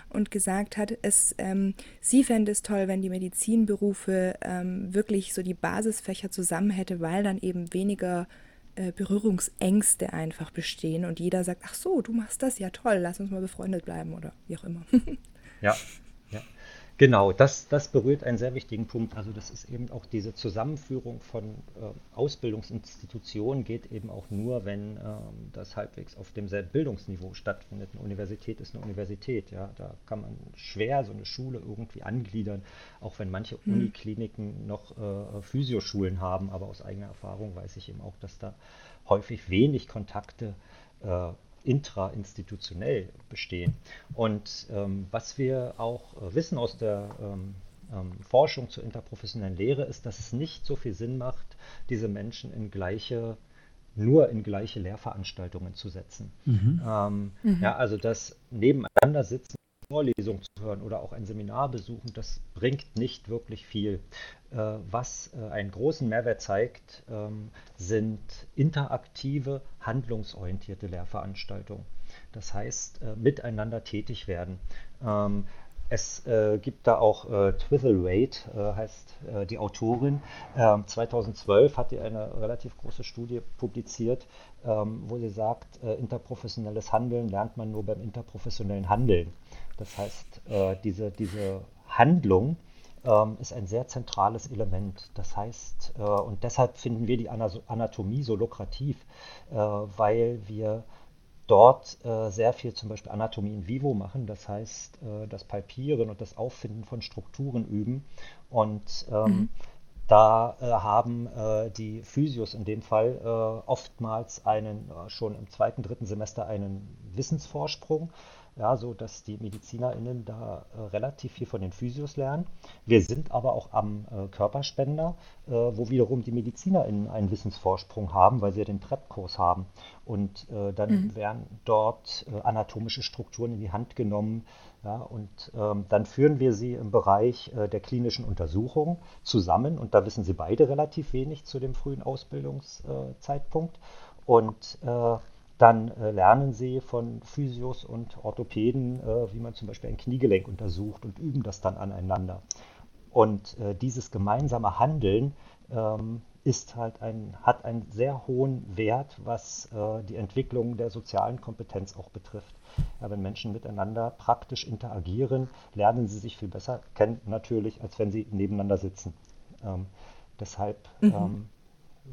und gesagt hat, es, ähm, sie fände es toll, wenn die Medizinberufe ähm, wirklich so die Basisfächer zusammen hätte, weil dann eben weniger äh, Berührungsängste einfach bestehen und jeder sagt, ach so, du machst das, ja toll, lass uns mal befreundet bleiben oder wie auch immer.
ja, Genau, das, das berührt einen sehr wichtigen Punkt. Also das ist eben auch diese Zusammenführung von äh, Ausbildungsinstitutionen geht eben auch nur, wenn äh, das halbwegs auf demselben Bildungsniveau stattfindet. Eine Universität ist eine Universität, ja. Da kann man schwer so eine Schule irgendwie angliedern, auch wenn manche mhm. Unikliniken noch äh, Physioschulen haben, aber aus eigener Erfahrung weiß ich eben auch, dass da häufig wenig Kontakte äh, intrainstitutionell bestehen. Und ähm, was wir auch äh, wissen aus der ähm, ähm, Forschung zur interprofessionellen Lehre, ist, dass es nicht so viel Sinn macht, diese Menschen in gleiche nur in gleiche Lehrveranstaltungen zu setzen. Mhm. Ähm, mhm. Ja, also das Nebeneinander sitzen Vorlesung zu hören oder auch ein Seminar besuchen, das bringt nicht wirklich viel. Äh, was äh, einen großen Mehrwert zeigt, ähm, sind interaktive, handlungsorientierte Lehrveranstaltungen. Das heißt, äh, miteinander tätig werden. Ähm, es gibt da auch äh, Twithelwaite, äh, heißt die Autorin. Ähm, 2012 hat sie eine relativ große Studie publiziert, ähm, wo sie sagt, interprofessionelles Handeln lernt man nur beim interprofessionellen Handeln. Das heißt, äh, diese, diese Handlung ähm, ist ein sehr zentrales Element. Das heißt, äh, und deshalb finden wir die Anatomie so lukrativ, äh, weil wir dort äh, sehr viel zum Beispiel Anatomie in vivo machen, das heißt äh, das Palpieren und das Auffinden von Strukturen üben. Und ähm, mhm. da äh, haben äh, die Physios in dem Fall äh, oftmals einen, äh, schon im zweiten, dritten Semester einen Wissensvorsprung ja, so dass die MedizinerInnen da äh, relativ viel von den Physios lernen. Wir sind aber auch am äh, Körperspender, äh, wo wiederum die MedizinerInnen einen Wissensvorsprung haben, weil sie ja den PrEP-Kurs haben. Und äh, dann mhm. werden dort äh, anatomische Strukturen in die Hand genommen. Ja, und ähm, dann führen wir sie im Bereich äh, der klinischen Untersuchung zusammen. Und da wissen sie beide relativ wenig zu dem frühen Ausbildungszeitpunkt. Und dann äh, lernen sie von Physios und Orthopäden, äh, wie man zum Beispiel ein Kniegelenk untersucht und üben das dann aneinander. Und äh, dieses gemeinsame Handeln ähm, ist halt ein, hat einen sehr hohen Wert, was äh, die Entwicklung der sozialen Kompetenz auch betrifft. Ja, wenn Menschen miteinander praktisch interagieren, lernen sie sich viel besser kennen, natürlich, als wenn sie nebeneinander sitzen. Ähm, deshalb mhm. ähm,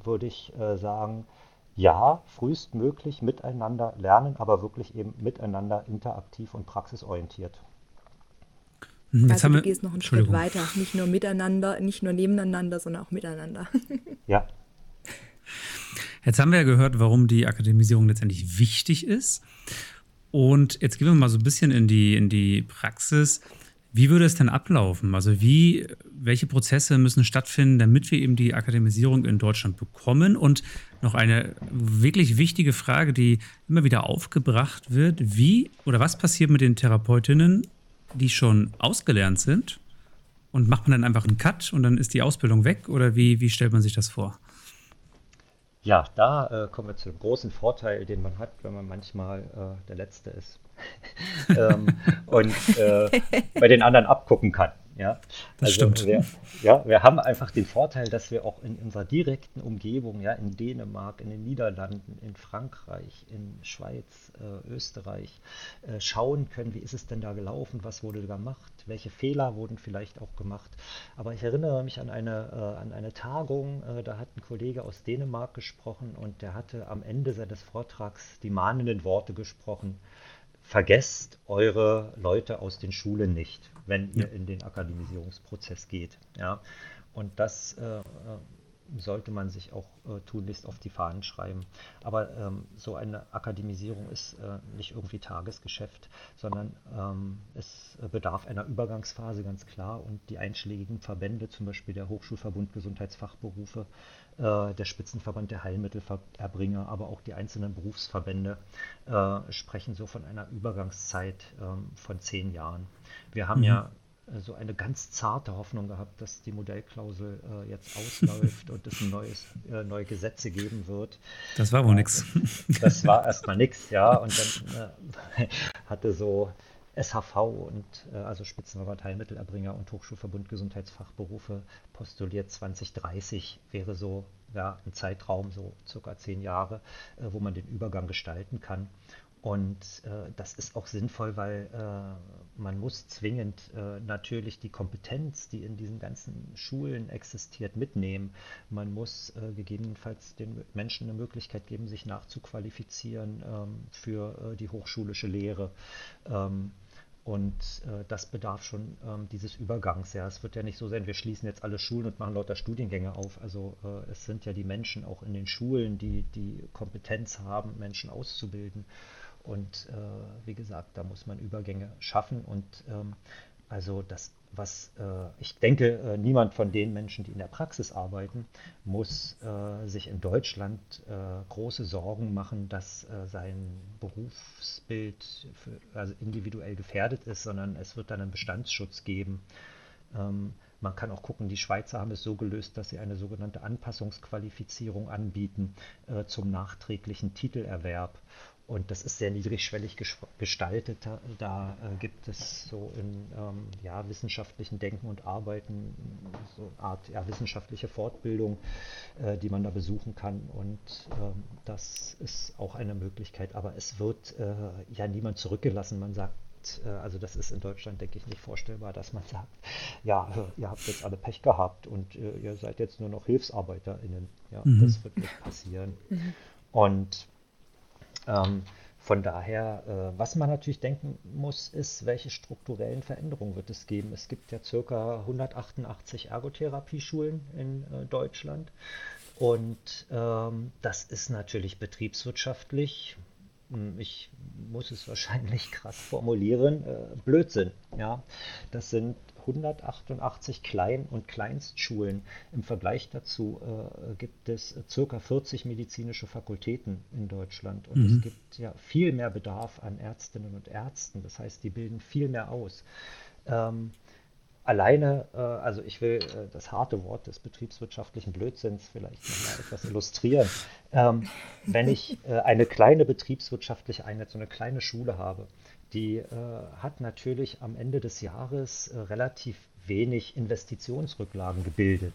würde ich äh, sagen, ja, frühestmöglich miteinander lernen, aber wirklich eben miteinander interaktiv und praxisorientiert.
Hm, jetzt also du gehst noch einen Schritt weiter, nicht nur miteinander, nicht nur nebeneinander, sondern auch miteinander.
ja.
Jetzt haben wir ja gehört, warum die Akademisierung letztendlich wichtig ist. Und jetzt gehen wir mal so ein bisschen in die, in die Praxis. Wie würde es denn ablaufen? Also wie, welche Prozesse müssen stattfinden, damit wir eben die Akademisierung in Deutschland bekommen? Und noch eine wirklich wichtige Frage, die immer wieder aufgebracht wird. Wie oder was passiert mit den Therapeutinnen, die schon ausgelernt sind? Und macht man dann einfach einen Cut und dann ist die Ausbildung weg? Oder wie, wie stellt man sich das vor?
Ja, da äh, kommen wir zu dem großen Vorteil, den man hat, wenn man manchmal äh, der Letzte ist ähm, und äh, bei den anderen abgucken kann. Ja,
das also stimmt.
Wir, ja, wir haben einfach den Vorteil, dass wir auch in unserer direkten Umgebung, ja, in Dänemark, in den Niederlanden, in Frankreich, in Schweiz, äh, Österreich, äh, schauen können, wie ist es denn da gelaufen, was wurde gemacht, welche Fehler wurden vielleicht auch gemacht. Aber ich erinnere mich an eine, äh, an eine Tagung, äh, da hat ein Kollege aus Dänemark gesprochen und der hatte am Ende seines Vortrags die mahnenden Worte gesprochen vergesst eure Leute aus den Schulen nicht, wenn ihr ja. in den Akademisierungsprozess geht. Ja? Und das äh, äh sollte man sich auch äh, tunlichst auf die Fahnen schreiben. Aber ähm, so eine Akademisierung ist äh, nicht irgendwie Tagesgeschäft, sondern ähm, es bedarf einer Übergangsphase ganz klar und die einschlägigen Verbände, zum Beispiel der Hochschulverbund Gesundheitsfachberufe, äh, der Spitzenverband der Heilmittelerbringer, aber auch die einzelnen Berufsverbände äh, sprechen so von einer Übergangszeit ähm, von zehn Jahren. Wir haben mhm. ja so eine ganz zarte Hoffnung gehabt, dass die Modellklausel äh, jetzt ausläuft und es ein neues, äh, neue Gesetze geben wird.
Das war wohl äh, nichts.
Das war erstmal nichts, ja. Und dann äh, hatte so SHV und äh, also Spitzenverband Heilmittelerbringer und Hochschulverbund Gesundheitsfachberufe postuliert 2030 wäre so ja, ein Zeitraum, so circa zehn Jahre, wo man den Übergang gestalten kann. Und äh, das ist auch sinnvoll, weil äh, man muss zwingend äh, natürlich die Kompetenz, die in diesen ganzen Schulen existiert, mitnehmen. Man muss äh, gegebenenfalls den Menschen eine Möglichkeit geben, sich nachzuqualifizieren ähm, für äh, die hochschulische Lehre. Ähm, und äh, das bedarf schon ähm, dieses Übergangs. Ja. Es wird ja nicht so sein, wir schließen jetzt alle Schulen und machen lauter Studiengänge auf. Also äh, es sind ja die Menschen auch in den Schulen, die die Kompetenz haben, Menschen auszubilden. Und äh, wie gesagt, da muss man Übergänge schaffen. Und ähm, also das, was äh, ich denke, äh, niemand von den Menschen, die in der Praxis arbeiten, muss äh, sich in Deutschland äh, große Sorgen machen, dass äh, sein Berufsbild für, also individuell gefährdet ist, sondern es wird dann einen Bestandsschutz geben. Ähm, man kann auch gucken, die Schweizer haben es so gelöst, dass sie eine sogenannte Anpassungsqualifizierung anbieten äh, zum nachträglichen Titelerwerb. Und das ist sehr niedrigschwellig gestaltet. Da, äh, gibt es so in ähm, ja, wissenschaftlichen Denken und Arbeiten so eine Art ja, wissenschaftliche Fortbildung, äh, die man da besuchen kann. Und ähm, das ist auch eine Möglichkeit. Aber es wird äh, ja niemand zurückgelassen. Man sagt äh, also das ist in Deutschland, denke ich, nicht vorstellbar, dass man sagt, ja, ihr habt jetzt alle Pech gehabt und äh, ihr seid jetzt nur noch HilfsarbeiterInnen. Ja, mhm. das wird nicht passieren. Mhm. Und ähm, von daher, äh, was man natürlich denken muss, ist, welche strukturellen Veränderungen wird es geben. Es gibt ja circa 188 Ergotherapieschulen in äh, Deutschland. Und ähm, das ist natürlich betriebswirtschaftlich, hm, ich muss es wahrscheinlich krass formulieren, äh, Blödsinn. Ja? Das sind 188 Klein- und Kleinstschulen. Im Vergleich dazu äh, gibt es circa 40 medizinische Fakultäten in Deutschland. Und mhm. es gibt ja viel mehr Bedarf an Ärztinnen und Ärzten. Das heißt, die bilden viel mehr aus. Ähm, alleine, äh, also ich will äh, das harte Wort des betriebswirtschaftlichen Blödsinns vielleicht nochmal etwas illustrieren. Ähm, wenn ich äh, eine kleine betriebswirtschaftliche Einheit, so eine kleine Schule habe, die äh, hat natürlich am Ende des Jahres äh, relativ wenig Investitionsrücklagen gebildet.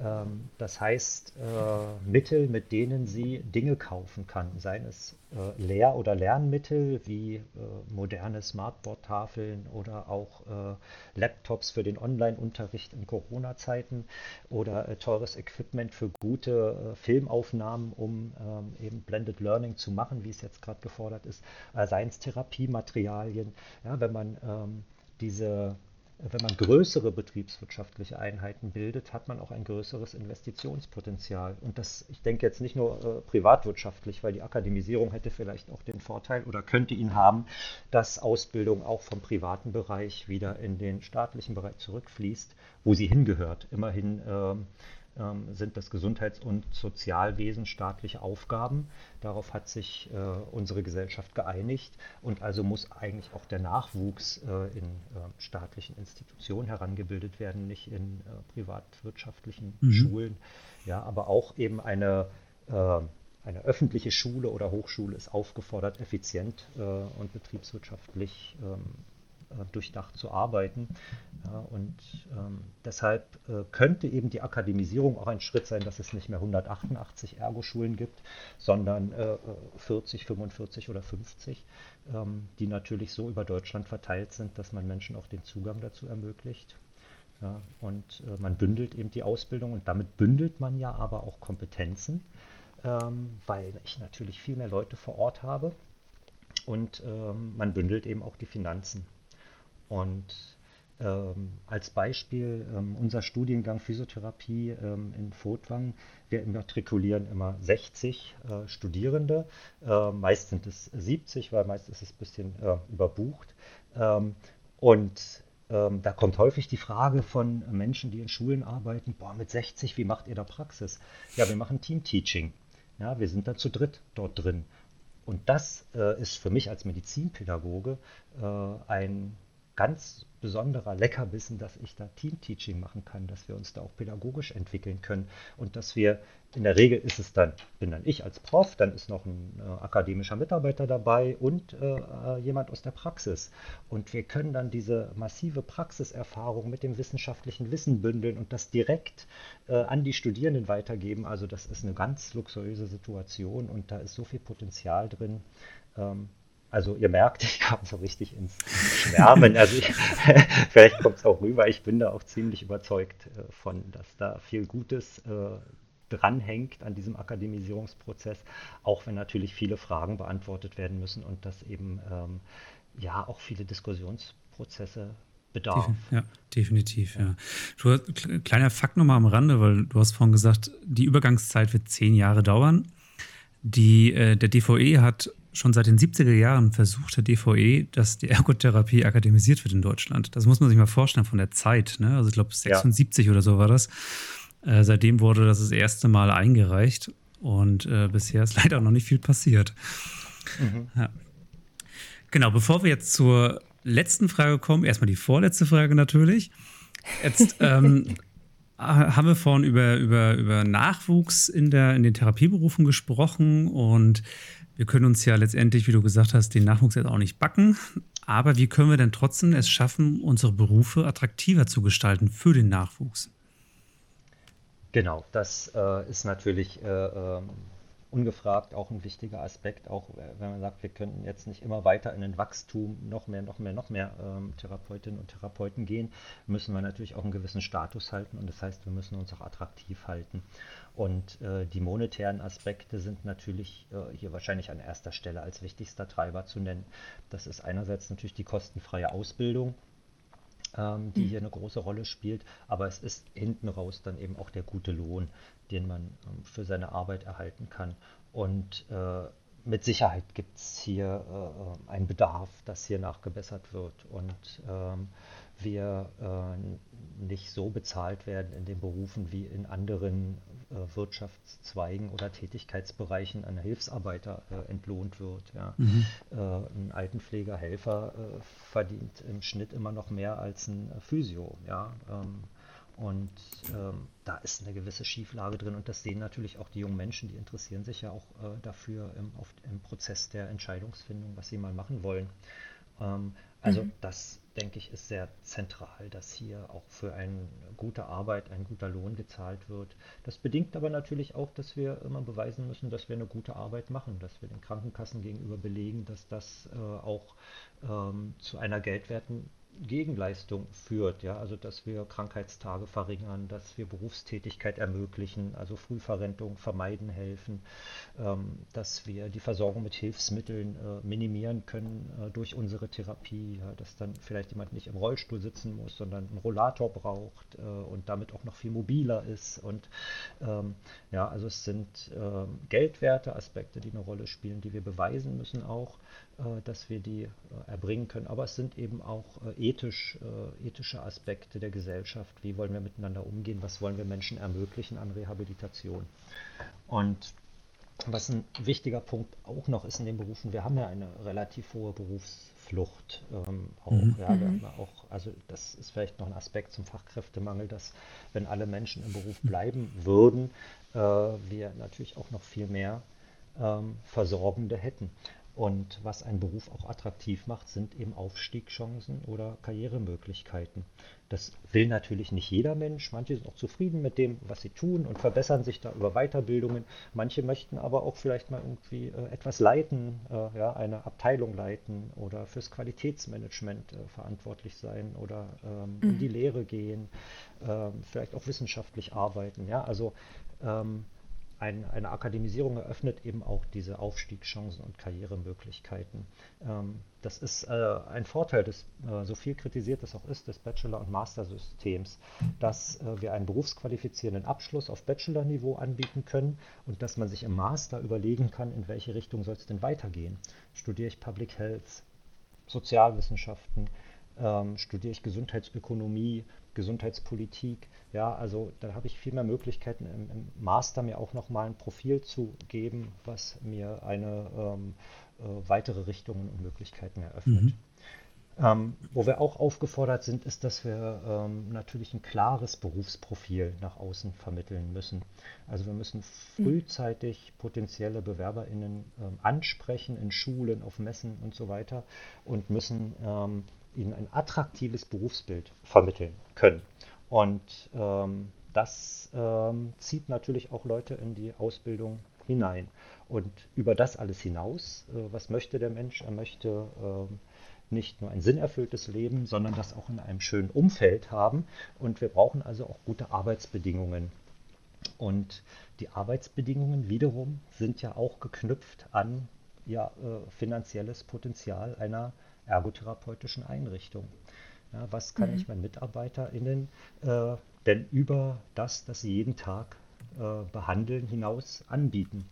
Ähm, das heißt, äh, Mittel, mit denen sie Dinge kaufen kann, seien es äh, Lehr- oder Lernmittel wie äh, moderne Smartboard-Tafeln oder auch Laptops für den Online-Unterricht in Corona-Zeiten oder teures Equipment für gute Filmaufnahmen, um ähm, eben Blended Learning zu machen, wie es jetzt gerade gefordert ist, seien es Therapiematerialien. Ja, wenn man ähm, diese wenn man größere betriebswirtschaftliche Einheiten bildet, hat man auch ein größeres Investitionspotenzial. Und das, ich denke jetzt nicht nur äh, privatwirtschaftlich, weil die Akademisierung hätte vielleicht auch den Vorteil oder könnte ihn haben, dass Ausbildung auch vom privaten Bereich wieder in den staatlichen Bereich zurückfließt, wo sie hingehört. Immerhin ähm, sind das Gesundheits- und Sozialwesen staatliche Aufgaben. Darauf hat sich äh, unsere Gesellschaft geeinigt und also muss eigentlich auch der Nachwuchs äh, in äh, staatlichen Institutionen herangebildet werden, nicht in äh, privatwirtschaftlichen mhm. Schulen. Ja, aber auch eben eine äh, eine öffentliche Schule oder Hochschule ist aufgefordert, effizient äh, und betriebswirtschaftlich ähm, äh, durchdacht zu arbeiten. Ja, und ähm, deshalb äh, könnte eben die Akademisierung auch ein Schritt sein, dass es nicht mehr 188 Ergoschulen gibt, sondern äh, 40, 45 oder 50, ähm, die natürlich so über Deutschland verteilt sind, dass man Menschen auch den Zugang dazu ermöglicht. Ja, und äh, man bündelt eben die Ausbildung und damit bündelt man ja aber auch Kompetenzen, ähm, weil ich natürlich viel mehr Leute vor Ort habe und ähm, man bündelt eben auch die Finanzen. Und ähm, als Beispiel ähm, unser Studiengang Physiotherapie ähm, in Furtwang, wir immatrikulieren immer 60 äh, Studierende, äh, meist sind es 70, weil meist ist es ein bisschen äh, überbucht. Ähm, und ähm, da kommt häufig die Frage von Menschen, die in Schulen arbeiten, boah, mit 60, wie macht ihr da Praxis? Ja, wir machen Teamteaching. Ja, wir sind da zu dritt dort drin. Und das äh, ist für mich als Medizinpädagoge äh, ein ganz besonderer Leckerbissen, dass ich da Team-Teaching machen kann, dass wir uns da auch pädagogisch entwickeln können und dass wir, in der Regel ist es dann, bin dann ich als Prof, dann ist noch ein äh, akademischer Mitarbeiter dabei und äh, äh, jemand aus der Praxis. Und wir können dann diese massive Praxiserfahrung mit dem wissenschaftlichen Wissen bündeln und das direkt äh, an die Studierenden weitergeben. Also das ist eine ganz luxuriöse Situation und da ist so viel Potenzial drin. Ähm, also ihr merkt, ich kam so richtig ins Schwärmen. Also ich, vielleicht kommt es auch rüber. Ich bin da auch ziemlich überzeugt äh, von, dass da viel Gutes äh, dranhängt an diesem Akademisierungsprozess, auch wenn natürlich viele Fragen beantwortet werden müssen und dass eben ähm, ja auch viele Diskussionsprozesse bedarf.
Ja, definitiv, ja. Du, kleiner Fakt nochmal am Rande, weil du hast vorhin gesagt, die Übergangszeit wird zehn Jahre dauern. Die, äh, der DVE hat schon seit den 70er Jahren versucht der DVE, dass die Ergotherapie akademisiert wird in Deutschland. Das muss man sich mal vorstellen von der Zeit. Ne? Also ich glaube 76 ja. oder so war das. Äh, seitdem wurde das das erste Mal eingereicht und äh, bisher ist leider noch nicht viel passiert. Mhm. Ja. Genau, bevor wir jetzt zur letzten Frage kommen, erstmal die vorletzte Frage natürlich. Jetzt ähm, haben wir vorhin über, über, über Nachwuchs in, der, in den Therapieberufen gesprochen und wir können uns ja letztendlich, wie du gesagt hast, den Nachwuchs jetzt auch nicht backen. Aber wie können wir denn trotzdem es schaffen, unsere Berufe attraktiver zu gestalten für den Nachwuchs?
Genau, das äh, ist natürlich äh, ähm, ungefragt auch ein wichtiger Aspekt, auch wenn man sagt, wir können jetzt nicht immer weiter in den Wachstum noch mehr, noch mehr, noch mehr ähm, Therapeutinnen und Therapeuten gehen, müssen wir natürlich auch einen gewissen Status halten und das heißt, wir müssen uns auch attraktiv halten. Und äh, die monetären Aspekte sind natürlich äh, hier wahrscheinlich an erster Stelle als wichtigster Treiber zu nennen. Das ist einerseits natürlich die kostenfreie Ausbildung, ähm, die mhm. hier eine große Rolle spielt, aber es ist hinten raus dann eben auch der gute Lohn, den man ähm, für seine Arbeit erhalten kann. Und äh, mit Sicherheit gibt es hier äh, einen Bedarf, dass hier nachgebessert wird. Und ähm, wir äh, nicht so bezahlt werden in den Berufen wie in anderen Wirtschaftszweigen oder Tätigkeitsbereichen ein Hilfsarbeiter äh, entlohnt wird. Ja. Mhm. Äh, ein Altenpfleger, Helfer äh, verdient im Schnitt immer noch mehr als ein Physio. Ja. Ähm, und ähm, da ist eine gewisse Schieflage drin und das sehen natürlich auch die jungen Menschen, die interessieren sich ja auch äh, dafür im, auf, im Prozess der Entscheidungsfindung, was sie mal machen wollen. Ähm, also mhm. das, denke ich, ist sehr zentral, dass hier auch für eine gute Arbeit ein guter Lohn gezahlt wird. Das bedingt aber natürlich auch, dass wir immer beweisen müssen, dass wir eine gute Arbeit machen, dass wir den Krankenkassen gegenüber belegen, dass das äh, auch ähm, zu einer geldwerten Gegenleistung führt, ja, also dass wir Krankheitstage verringern, dass wir Berufstätigkeit ermöglichen, also Frühverrentung vermeiden helfen, ähm, dass wir die Versorgung mit Hilfsmitteln äh, minimieren können äh, durch unsere Therapie, ja, dass dann vielleicht jemand nicht im Rollstuhl sitzen muss, sondern einen Rollator braucht äh, und damit auch noch viel mobiler ist und ähm, ja, also es sind ähm, geldwerte Aspekte, die eine Rolle spielen, die wir beweisen müssen auch äh, dass wir die äh, erbringen können. Aber es sind eben auch äh, ethisch, ethische Aspekte der Gesellschaft. Wie wollen wir miteinander umgehen? Was wollen wir Menschen ermöglichen an Rehabilitation? Und was ein wichtiger Punkt auch noch ist in den Berufen, wir haben ja eine relativ hohe Berufsflucht. Ähm, auch, mhm. ja, mhm. auch, also das ist vielleicht noch ein Aspekt zum Fachkräftemangel, dass wenn alle Menschen im Beruf bleiben würden, äh, wir natürlich auch noch viel mehr ähm, Versorgende hätten. Und was einen Beruf auch attraktiv macht, sind eben Aufstiegschancen oder Karrieremöglichkeiten. Das will natürlich nicht jeder Mensch. Manche sind auch zufrieden mit dem, was sie tun und verbessern sich da über Weiterbildungen. Manche möchten aber auch vielleicht mal irgendwie äh, etwas leiten, äh, ja, eine Abteilung leiten oder fürs Qualitätsmanagement äh, verantwortlich sein oder ähm, mhm. in die Lehre gehen, ähm, vielleicht auch wissenschaftlich arbeiten. Ja, also ähm, ein, eine Akademisierung eröffnet eben auch diese Aufstiegschancen und Karrieremöglichkeiten. Ähm, das ist äh, ein Vorteil des, äh, so viel kritisiert es auch ist, des Bachelor- und Master-Systems, dass äh, wir einen berufsqualifizierenden Abschluss auf Bachelor-Niveau anbieten können und dass man sich im Master überlegen kann, in welche Richtung soll es denn weitergehen. Studiere ich Public Health, Sozialwissenschaften, ähm, studiere ich Gesundheitsökonomie, Gesundheitspolitik. Ja, also da habe ich viel mehr Möglichkeiten im, im Master mir auch nochmal ein Profil zu geben, was mir eine ähm, äh, weitere Richtungen und Möglichkeiten eröffnet. Mhm. Ähm, wo wir auch aufgefordert sind, ist, dass wir ähm, natürlich ein klares Berufsprofil nach außen vermitteln müssen. Also wir müssen mhm. frühzeitig potenzielle BewerberInnen ähm, ansprechen in Schulen, auf Messen und so weiter und müssen ähm, ihnen ein attraktives Berufsbild vermitteln können. Und ähm, das ähm, zieht natürlich auch Leute in die Ausbildung hinein. Und über das alles hinaus, äh, was möchte der Mensch? Er möchte ähm, nicht nur ein sinnerfülltes Leben, sondern das auch in einem schönen Umfeld haben. Und wir brauchen also auch gute Arbeitsbedingungen. Und die Arbeitsbedingungen wiederum sind ja auch geknüpft an ja, äh, finanzielles Potenzial einer ergotherapeutischen Einrichtung. Ja, was kann mhm. ich meinen MitarbeiterInnen äh, denn über das, das sie jeden Tag äh, behandeln, hinaus anbieten?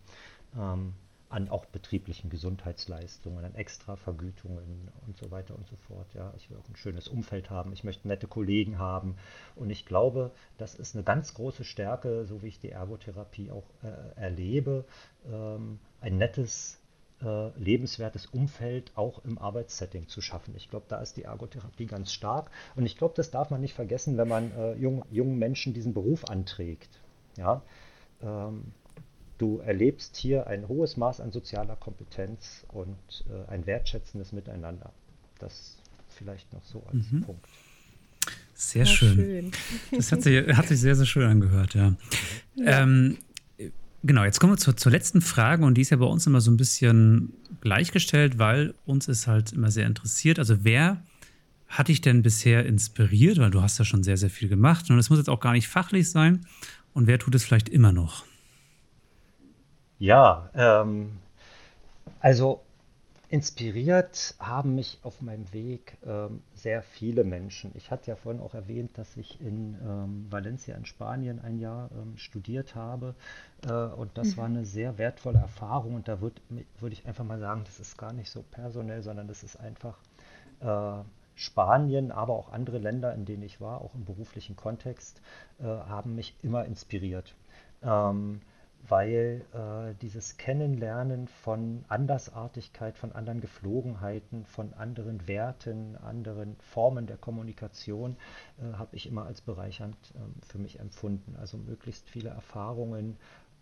Ähm, an auch betrieblichen Gesundheitsleistungen, an Extravergütungen und so weiter und so fort. Ja, ich will auch ein schönes Umfeld haben, ich möchte nette Kollegen haben. Und ich glaube, das ist eine ganz große Stärke, so wie ich die Ergotherapie auch äh, erlebe, ähm, ein nettes äh, lebenswertes Umfeld auch im Arbeitssetting zu schaffen. Ich glaube, da ist die Ergotherapie ganz stark. Und ich glaube, das darf man nicht vergessen, wenn man äh, jung, jungen Menschen diesen Beruf anträgt. Ja? Ähm, du erlebst hier ein hohes Maß an sozialer Kompetenz und äh, ein wertschätzendes Miteinander. Das vielleicht noch so als mhm. Punkt.
Sehr schön. schön. Das hat sich, hat sich sehr, sehr schön angehört, ja. ja. Ähm, Genau, jetzt kommen wir zur, zur letzten Frage und die ist ja bei uns immer so ein bisschen gleichgestellt, weil uns ist halt immer sehr interessiert. Also wer hat dich denn bisher inspiriert? Weil du hast ja schon sehr, sehr viel gemacht und es muss jetzt auch gar nicht fachlich sein. Und wer tut es vielleicht immer noch?
Ja, ähm, also inspiriert haben mich auf meinem Weg ähm, sehr viele Menschen. Ich hatte ja vorhin auch erwähnt, dass ich in ähm, Valencia in Spanien ein Jahr ähm, studiert habe äh, und das mhm. war eine sehr wertvolle Erfahrung und da würde würd ich einfach mal sagen, das ist gar nicht so personell, sondern das ist einfach äh, Spanien, aber auch andere Länder, in denen ich war, auch im beruflichen Kontext, äh, haben mich immer inspiriert. Ähm, weil äh, dieses Kennenlernen von Andersartigkeit, von anderen Geflogenheiten, von anderen Werten, anderen Formen der Kommunikation äh, habe ich immer als bereichernd äh, für mich empfunden. Also möglichst viele Erfahrungen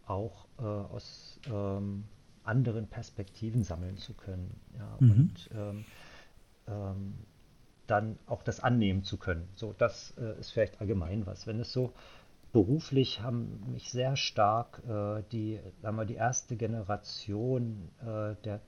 auch äh, aus ähm, anderen Perspektiven sammeln zu können. Ja, mhm. Und ähm, ähm, dann auch das annehmen zu können. So, das äh, ist vielleicht allgemein was. Wenn es so beruflich haben mich sehr stark äh, die, sagen wir, die erste Generation äh, der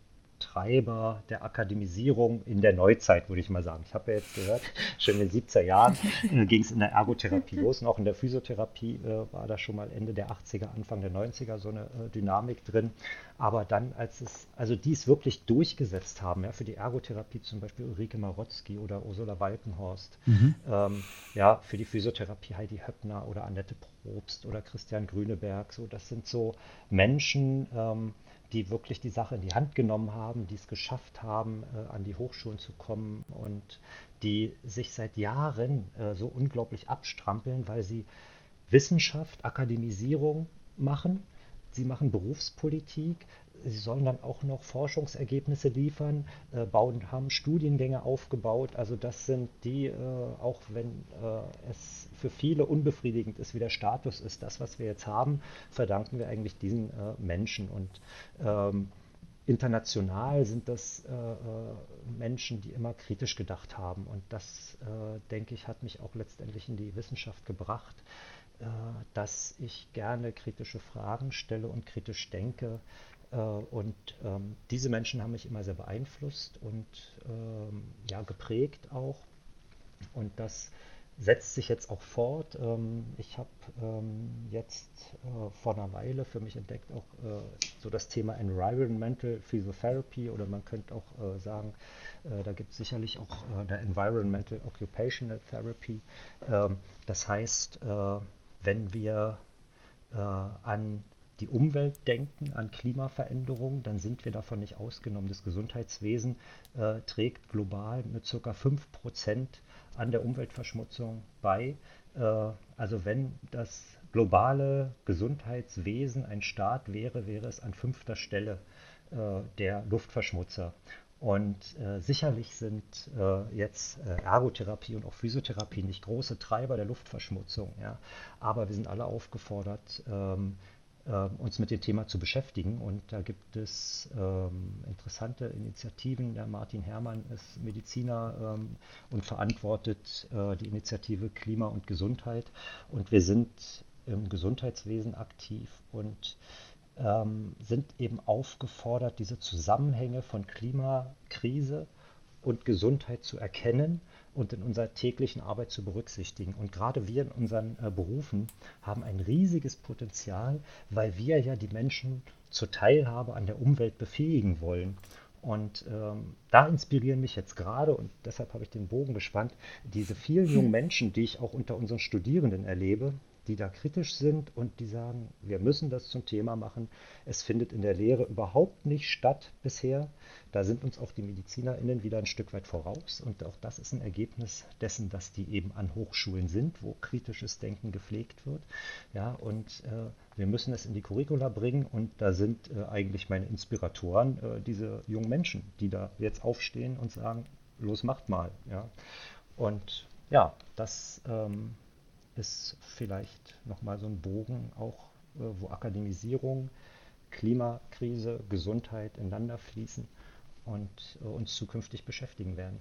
Treiber der Akademisierung in der Neuzeit, würde ich mal sagen. Ich habe ja jetzt gehört, schon in den 70er Jahren äh, ging es in der Ergotherapie los und auch in der Physiotherapie äh, war da schon mal Ende der 80er, Anfang der 90er so eine äh, Dynamik drin. Aber dann, als es, also die es wirklich durchgesetzt haben, ja, für die Ergotherapie zum Beispiel Ulrike Marotzki oder Ursula Walkenhorst, mhm. ähm, ja, für die Physiotherapie Heidi Höppner oder Annette Probst oder Christian Grüneberg, so, das sind so Menschen, ähm, die wirklich die Sache in die Hand genommen haben, die es geschafft haben, äh, an die Hochschulen zu kommen und die sich seit Jahren äh, so unglaublich abstrampeln, weil sie Wissenschaft, Akademisierung machen. Sie machen Berufspolitik, sie sollen dann auch noch Forschungsergebnisse liefern, äh, bauen, haben Studiengänge aufgebaut. Also das sind die, äh, auch wenn äh, es für viele unbefriedigend ist, wie der Status ist, das, was wir jetzt haben, verdanken wir eigentlich diesen äh, Menschen. Und ähm, international sind das äh, äh, Menschen, die immer kritisch gedacht haben. Und das, denke ich, hat mich auch letztendlich in die Wissenschaft gebracht dass ich gerne kritische Fragen stelle und kritisch denke, äh, und ähm, diese Menschen haben mich immer sehr beeinflusst und ähm, ja, geprägt auch. Und das setzt sich jetzt auch fort. Ähm, ich habe ähm, jetzt äh, vor einer Weile für mich entdeckt auch äh, so das Thema Environmental Physiotherapy oder man könnte auch äh, sagen, da gibt es sicherlich auch der Environmental Occupational Therapy. Ähm, das heißt, wenn wir an die Umwelt denken, an Klimaveränderungen, dann sind wir davon nicht ausgenommen. Das Gesundheitswesen trägt global mit ca. 5% an der Umweltverschmutzung bei. Äh, also wenn das globale Gesundheitswesen ein Staat wäre, wäre es an fünfter Stelle äh, der Luftverschmutzer. Und äh, sicherlich sind äh, jetzt äh, Ergotherapie und auch Physiotherapie nicht große Treiber der Luftverschmutzung. Ja? Aber wir sind alle aufgefordert, ähm, äh, uns mit dem Thema zu beschäftigen. Und da gibt es ähm, interessante Initiativen. Der Martin Herrmann ist Mediziner ähm, und verantwortet äh, die Initiative Klima und Gesundheit. Und wir sind im Gesundheitswesen aktiv und ähm, sind eben aufgefordert, diese Zusammenhänge von Klimakrise und Gesundheit zu erkennen und in unserer täglichen Arbeit zu berücksichtigen. Und gerade wir in unseren äh, Berufen haben ein riesiges Potenzial, weil wir ja die Menschen zur Teilhabe an der Umwelt befähigen wollen. Und ähm, da inspirieren mich jetzt gerade, und deshalb habe ich den Bogen gespannt, diese vielen jungen Menschen, die ich auch unter unseren Studierenden erlebe, die da kritisch sind und die sagen, wir müssen das zum Thema machen. Es findet in der Lehre überhaupt nicht statt bisher. Da sind uns auch die MedizinerInnen wieder ein Stück weit voraus. Und auch das ist ein Ergebnis dessen, dass die eben an Hochschulen sind, wo kritisches Denken gepflegt wird. Ja, und äh, wir müssen es in die Curricula bringen. Und da sind äh, eigentlich meine Inspiratoren äh, diese jungen Menschen, die da jetzt aufstehen und sagen, los, macht mal. Ja. Und ja, das ähm, ist vielleicht nochmal so ein Bogen, auch äh, wo Akademisierung, Klimakrise, Gesundheit ineinander fließen und äh, uns zukünftig beschäftigen werden.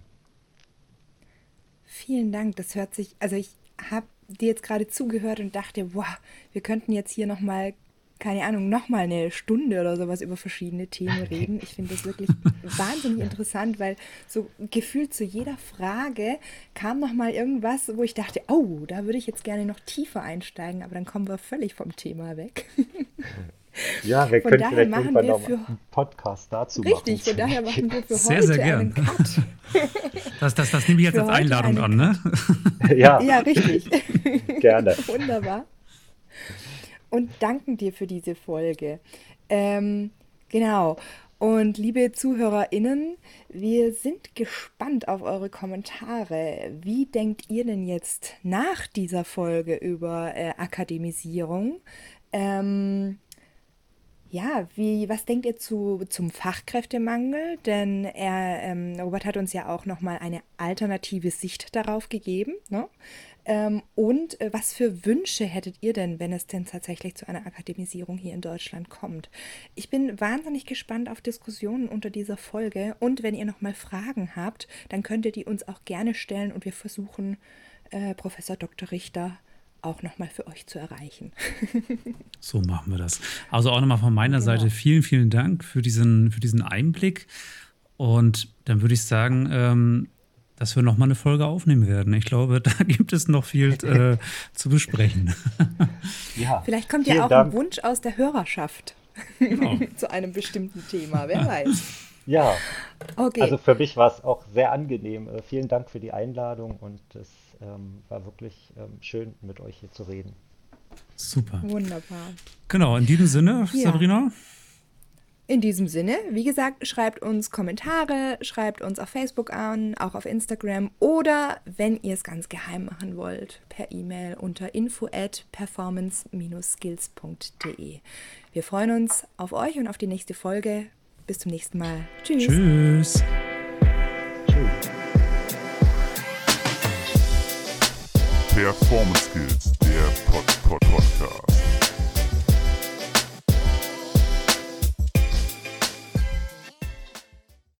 Vielen Dank. Das hört sich, also ich habe dir jetzt gerade zugehört und dachte, wow, wir könnten jetzt hier nochmal keine Ahnung, nochmal eine Stunde oder sowas über verschiedene Themen reden. Ich finde das wirklich wahnsinnig interessant, weil so gefühlt zu jeder Frage kam nochmal irgendwas, wo ich dachte, oh, da würde ich jetzt gerne noch tiefer einsteigen, aber dann kommen wir völlig vom Thema weg.
Ja, wir von können daher vielleicht machen wir für einen Podcast dazu
richtig, machen. Richtig, von daher machen wir für
sehr,
heute
sehr gern.
einen Cut.
Das, das, das nehme ich jetzt für als Einladung an, ne?
Ja,
ja richtig.
Gerne.
Wunderbar. Und danken dir für diese Folge. Ähm, genau. Und liebe ZuhörerInnen, wir sind gespannt auf eure Kommentare. Wie denkt ihr denn jetzt nach dieser Folge über äh, Akademisierung? Ähm, ja, wie, was denkt ihr zu, zum Fachkräftemangel? Denn er, ähm, Robert hat uns ja auch nochmal eine alternative Sicht darauf gegeben. Ne? Ähm, und äh, was für Wünsche hättet ihr denn, wenn es denn tatsächlich zu einer Akademisierung hier in Deutschland kommt? Ich bin wahnsinnig gespannt auf Diskussionen unter dieser Folge. Und wenn ihr nochmal Fragen habt, dann könnt ihr die uns auch gerne stellen und wir versuchen, äh, Professor Dr. Richter auch nochmal für euch zu erreichen.
so machen wir das. Also auch nochmal von meiner genau. Seite vielen, vielen Dank für diesen, für diesen Einblick. Und dann würde ich sagen, ähm, dass wir nochmal eine Folge aufnehmen werden. Ich glaube, da gibt es noch viel äh, zu besprechen.
ja, Vielleicht kommt ja auch Dank. ein Wunsch aus der Hörerschaft genau. zu einem bestimmten Thema, wer weiß.
Ja, okay. also für mich war es auch sehr angenehm. Äh, vielen Dank für die Einladung und es ähm, war wirklich ähm, schön, mit euch hier zu reden.
Super.
Wunderbar.
Genau, in diesem Sinne, ja. Sabrina.
In diesem Sinne, wie gesagt, schreibt uns Kommentare, schreibt uns auf Facebook an, auch auf Instagram oder wenn ihr es ganz geheim machen wollt, per E-Mail unter info at performance-skills.de. Wir freuen uns auf euch und auf die nächste Folge. Bis zum nächsten Mal. Tschüss.
Tschüss.
Performance Skills, der Pod -Pod Podcast.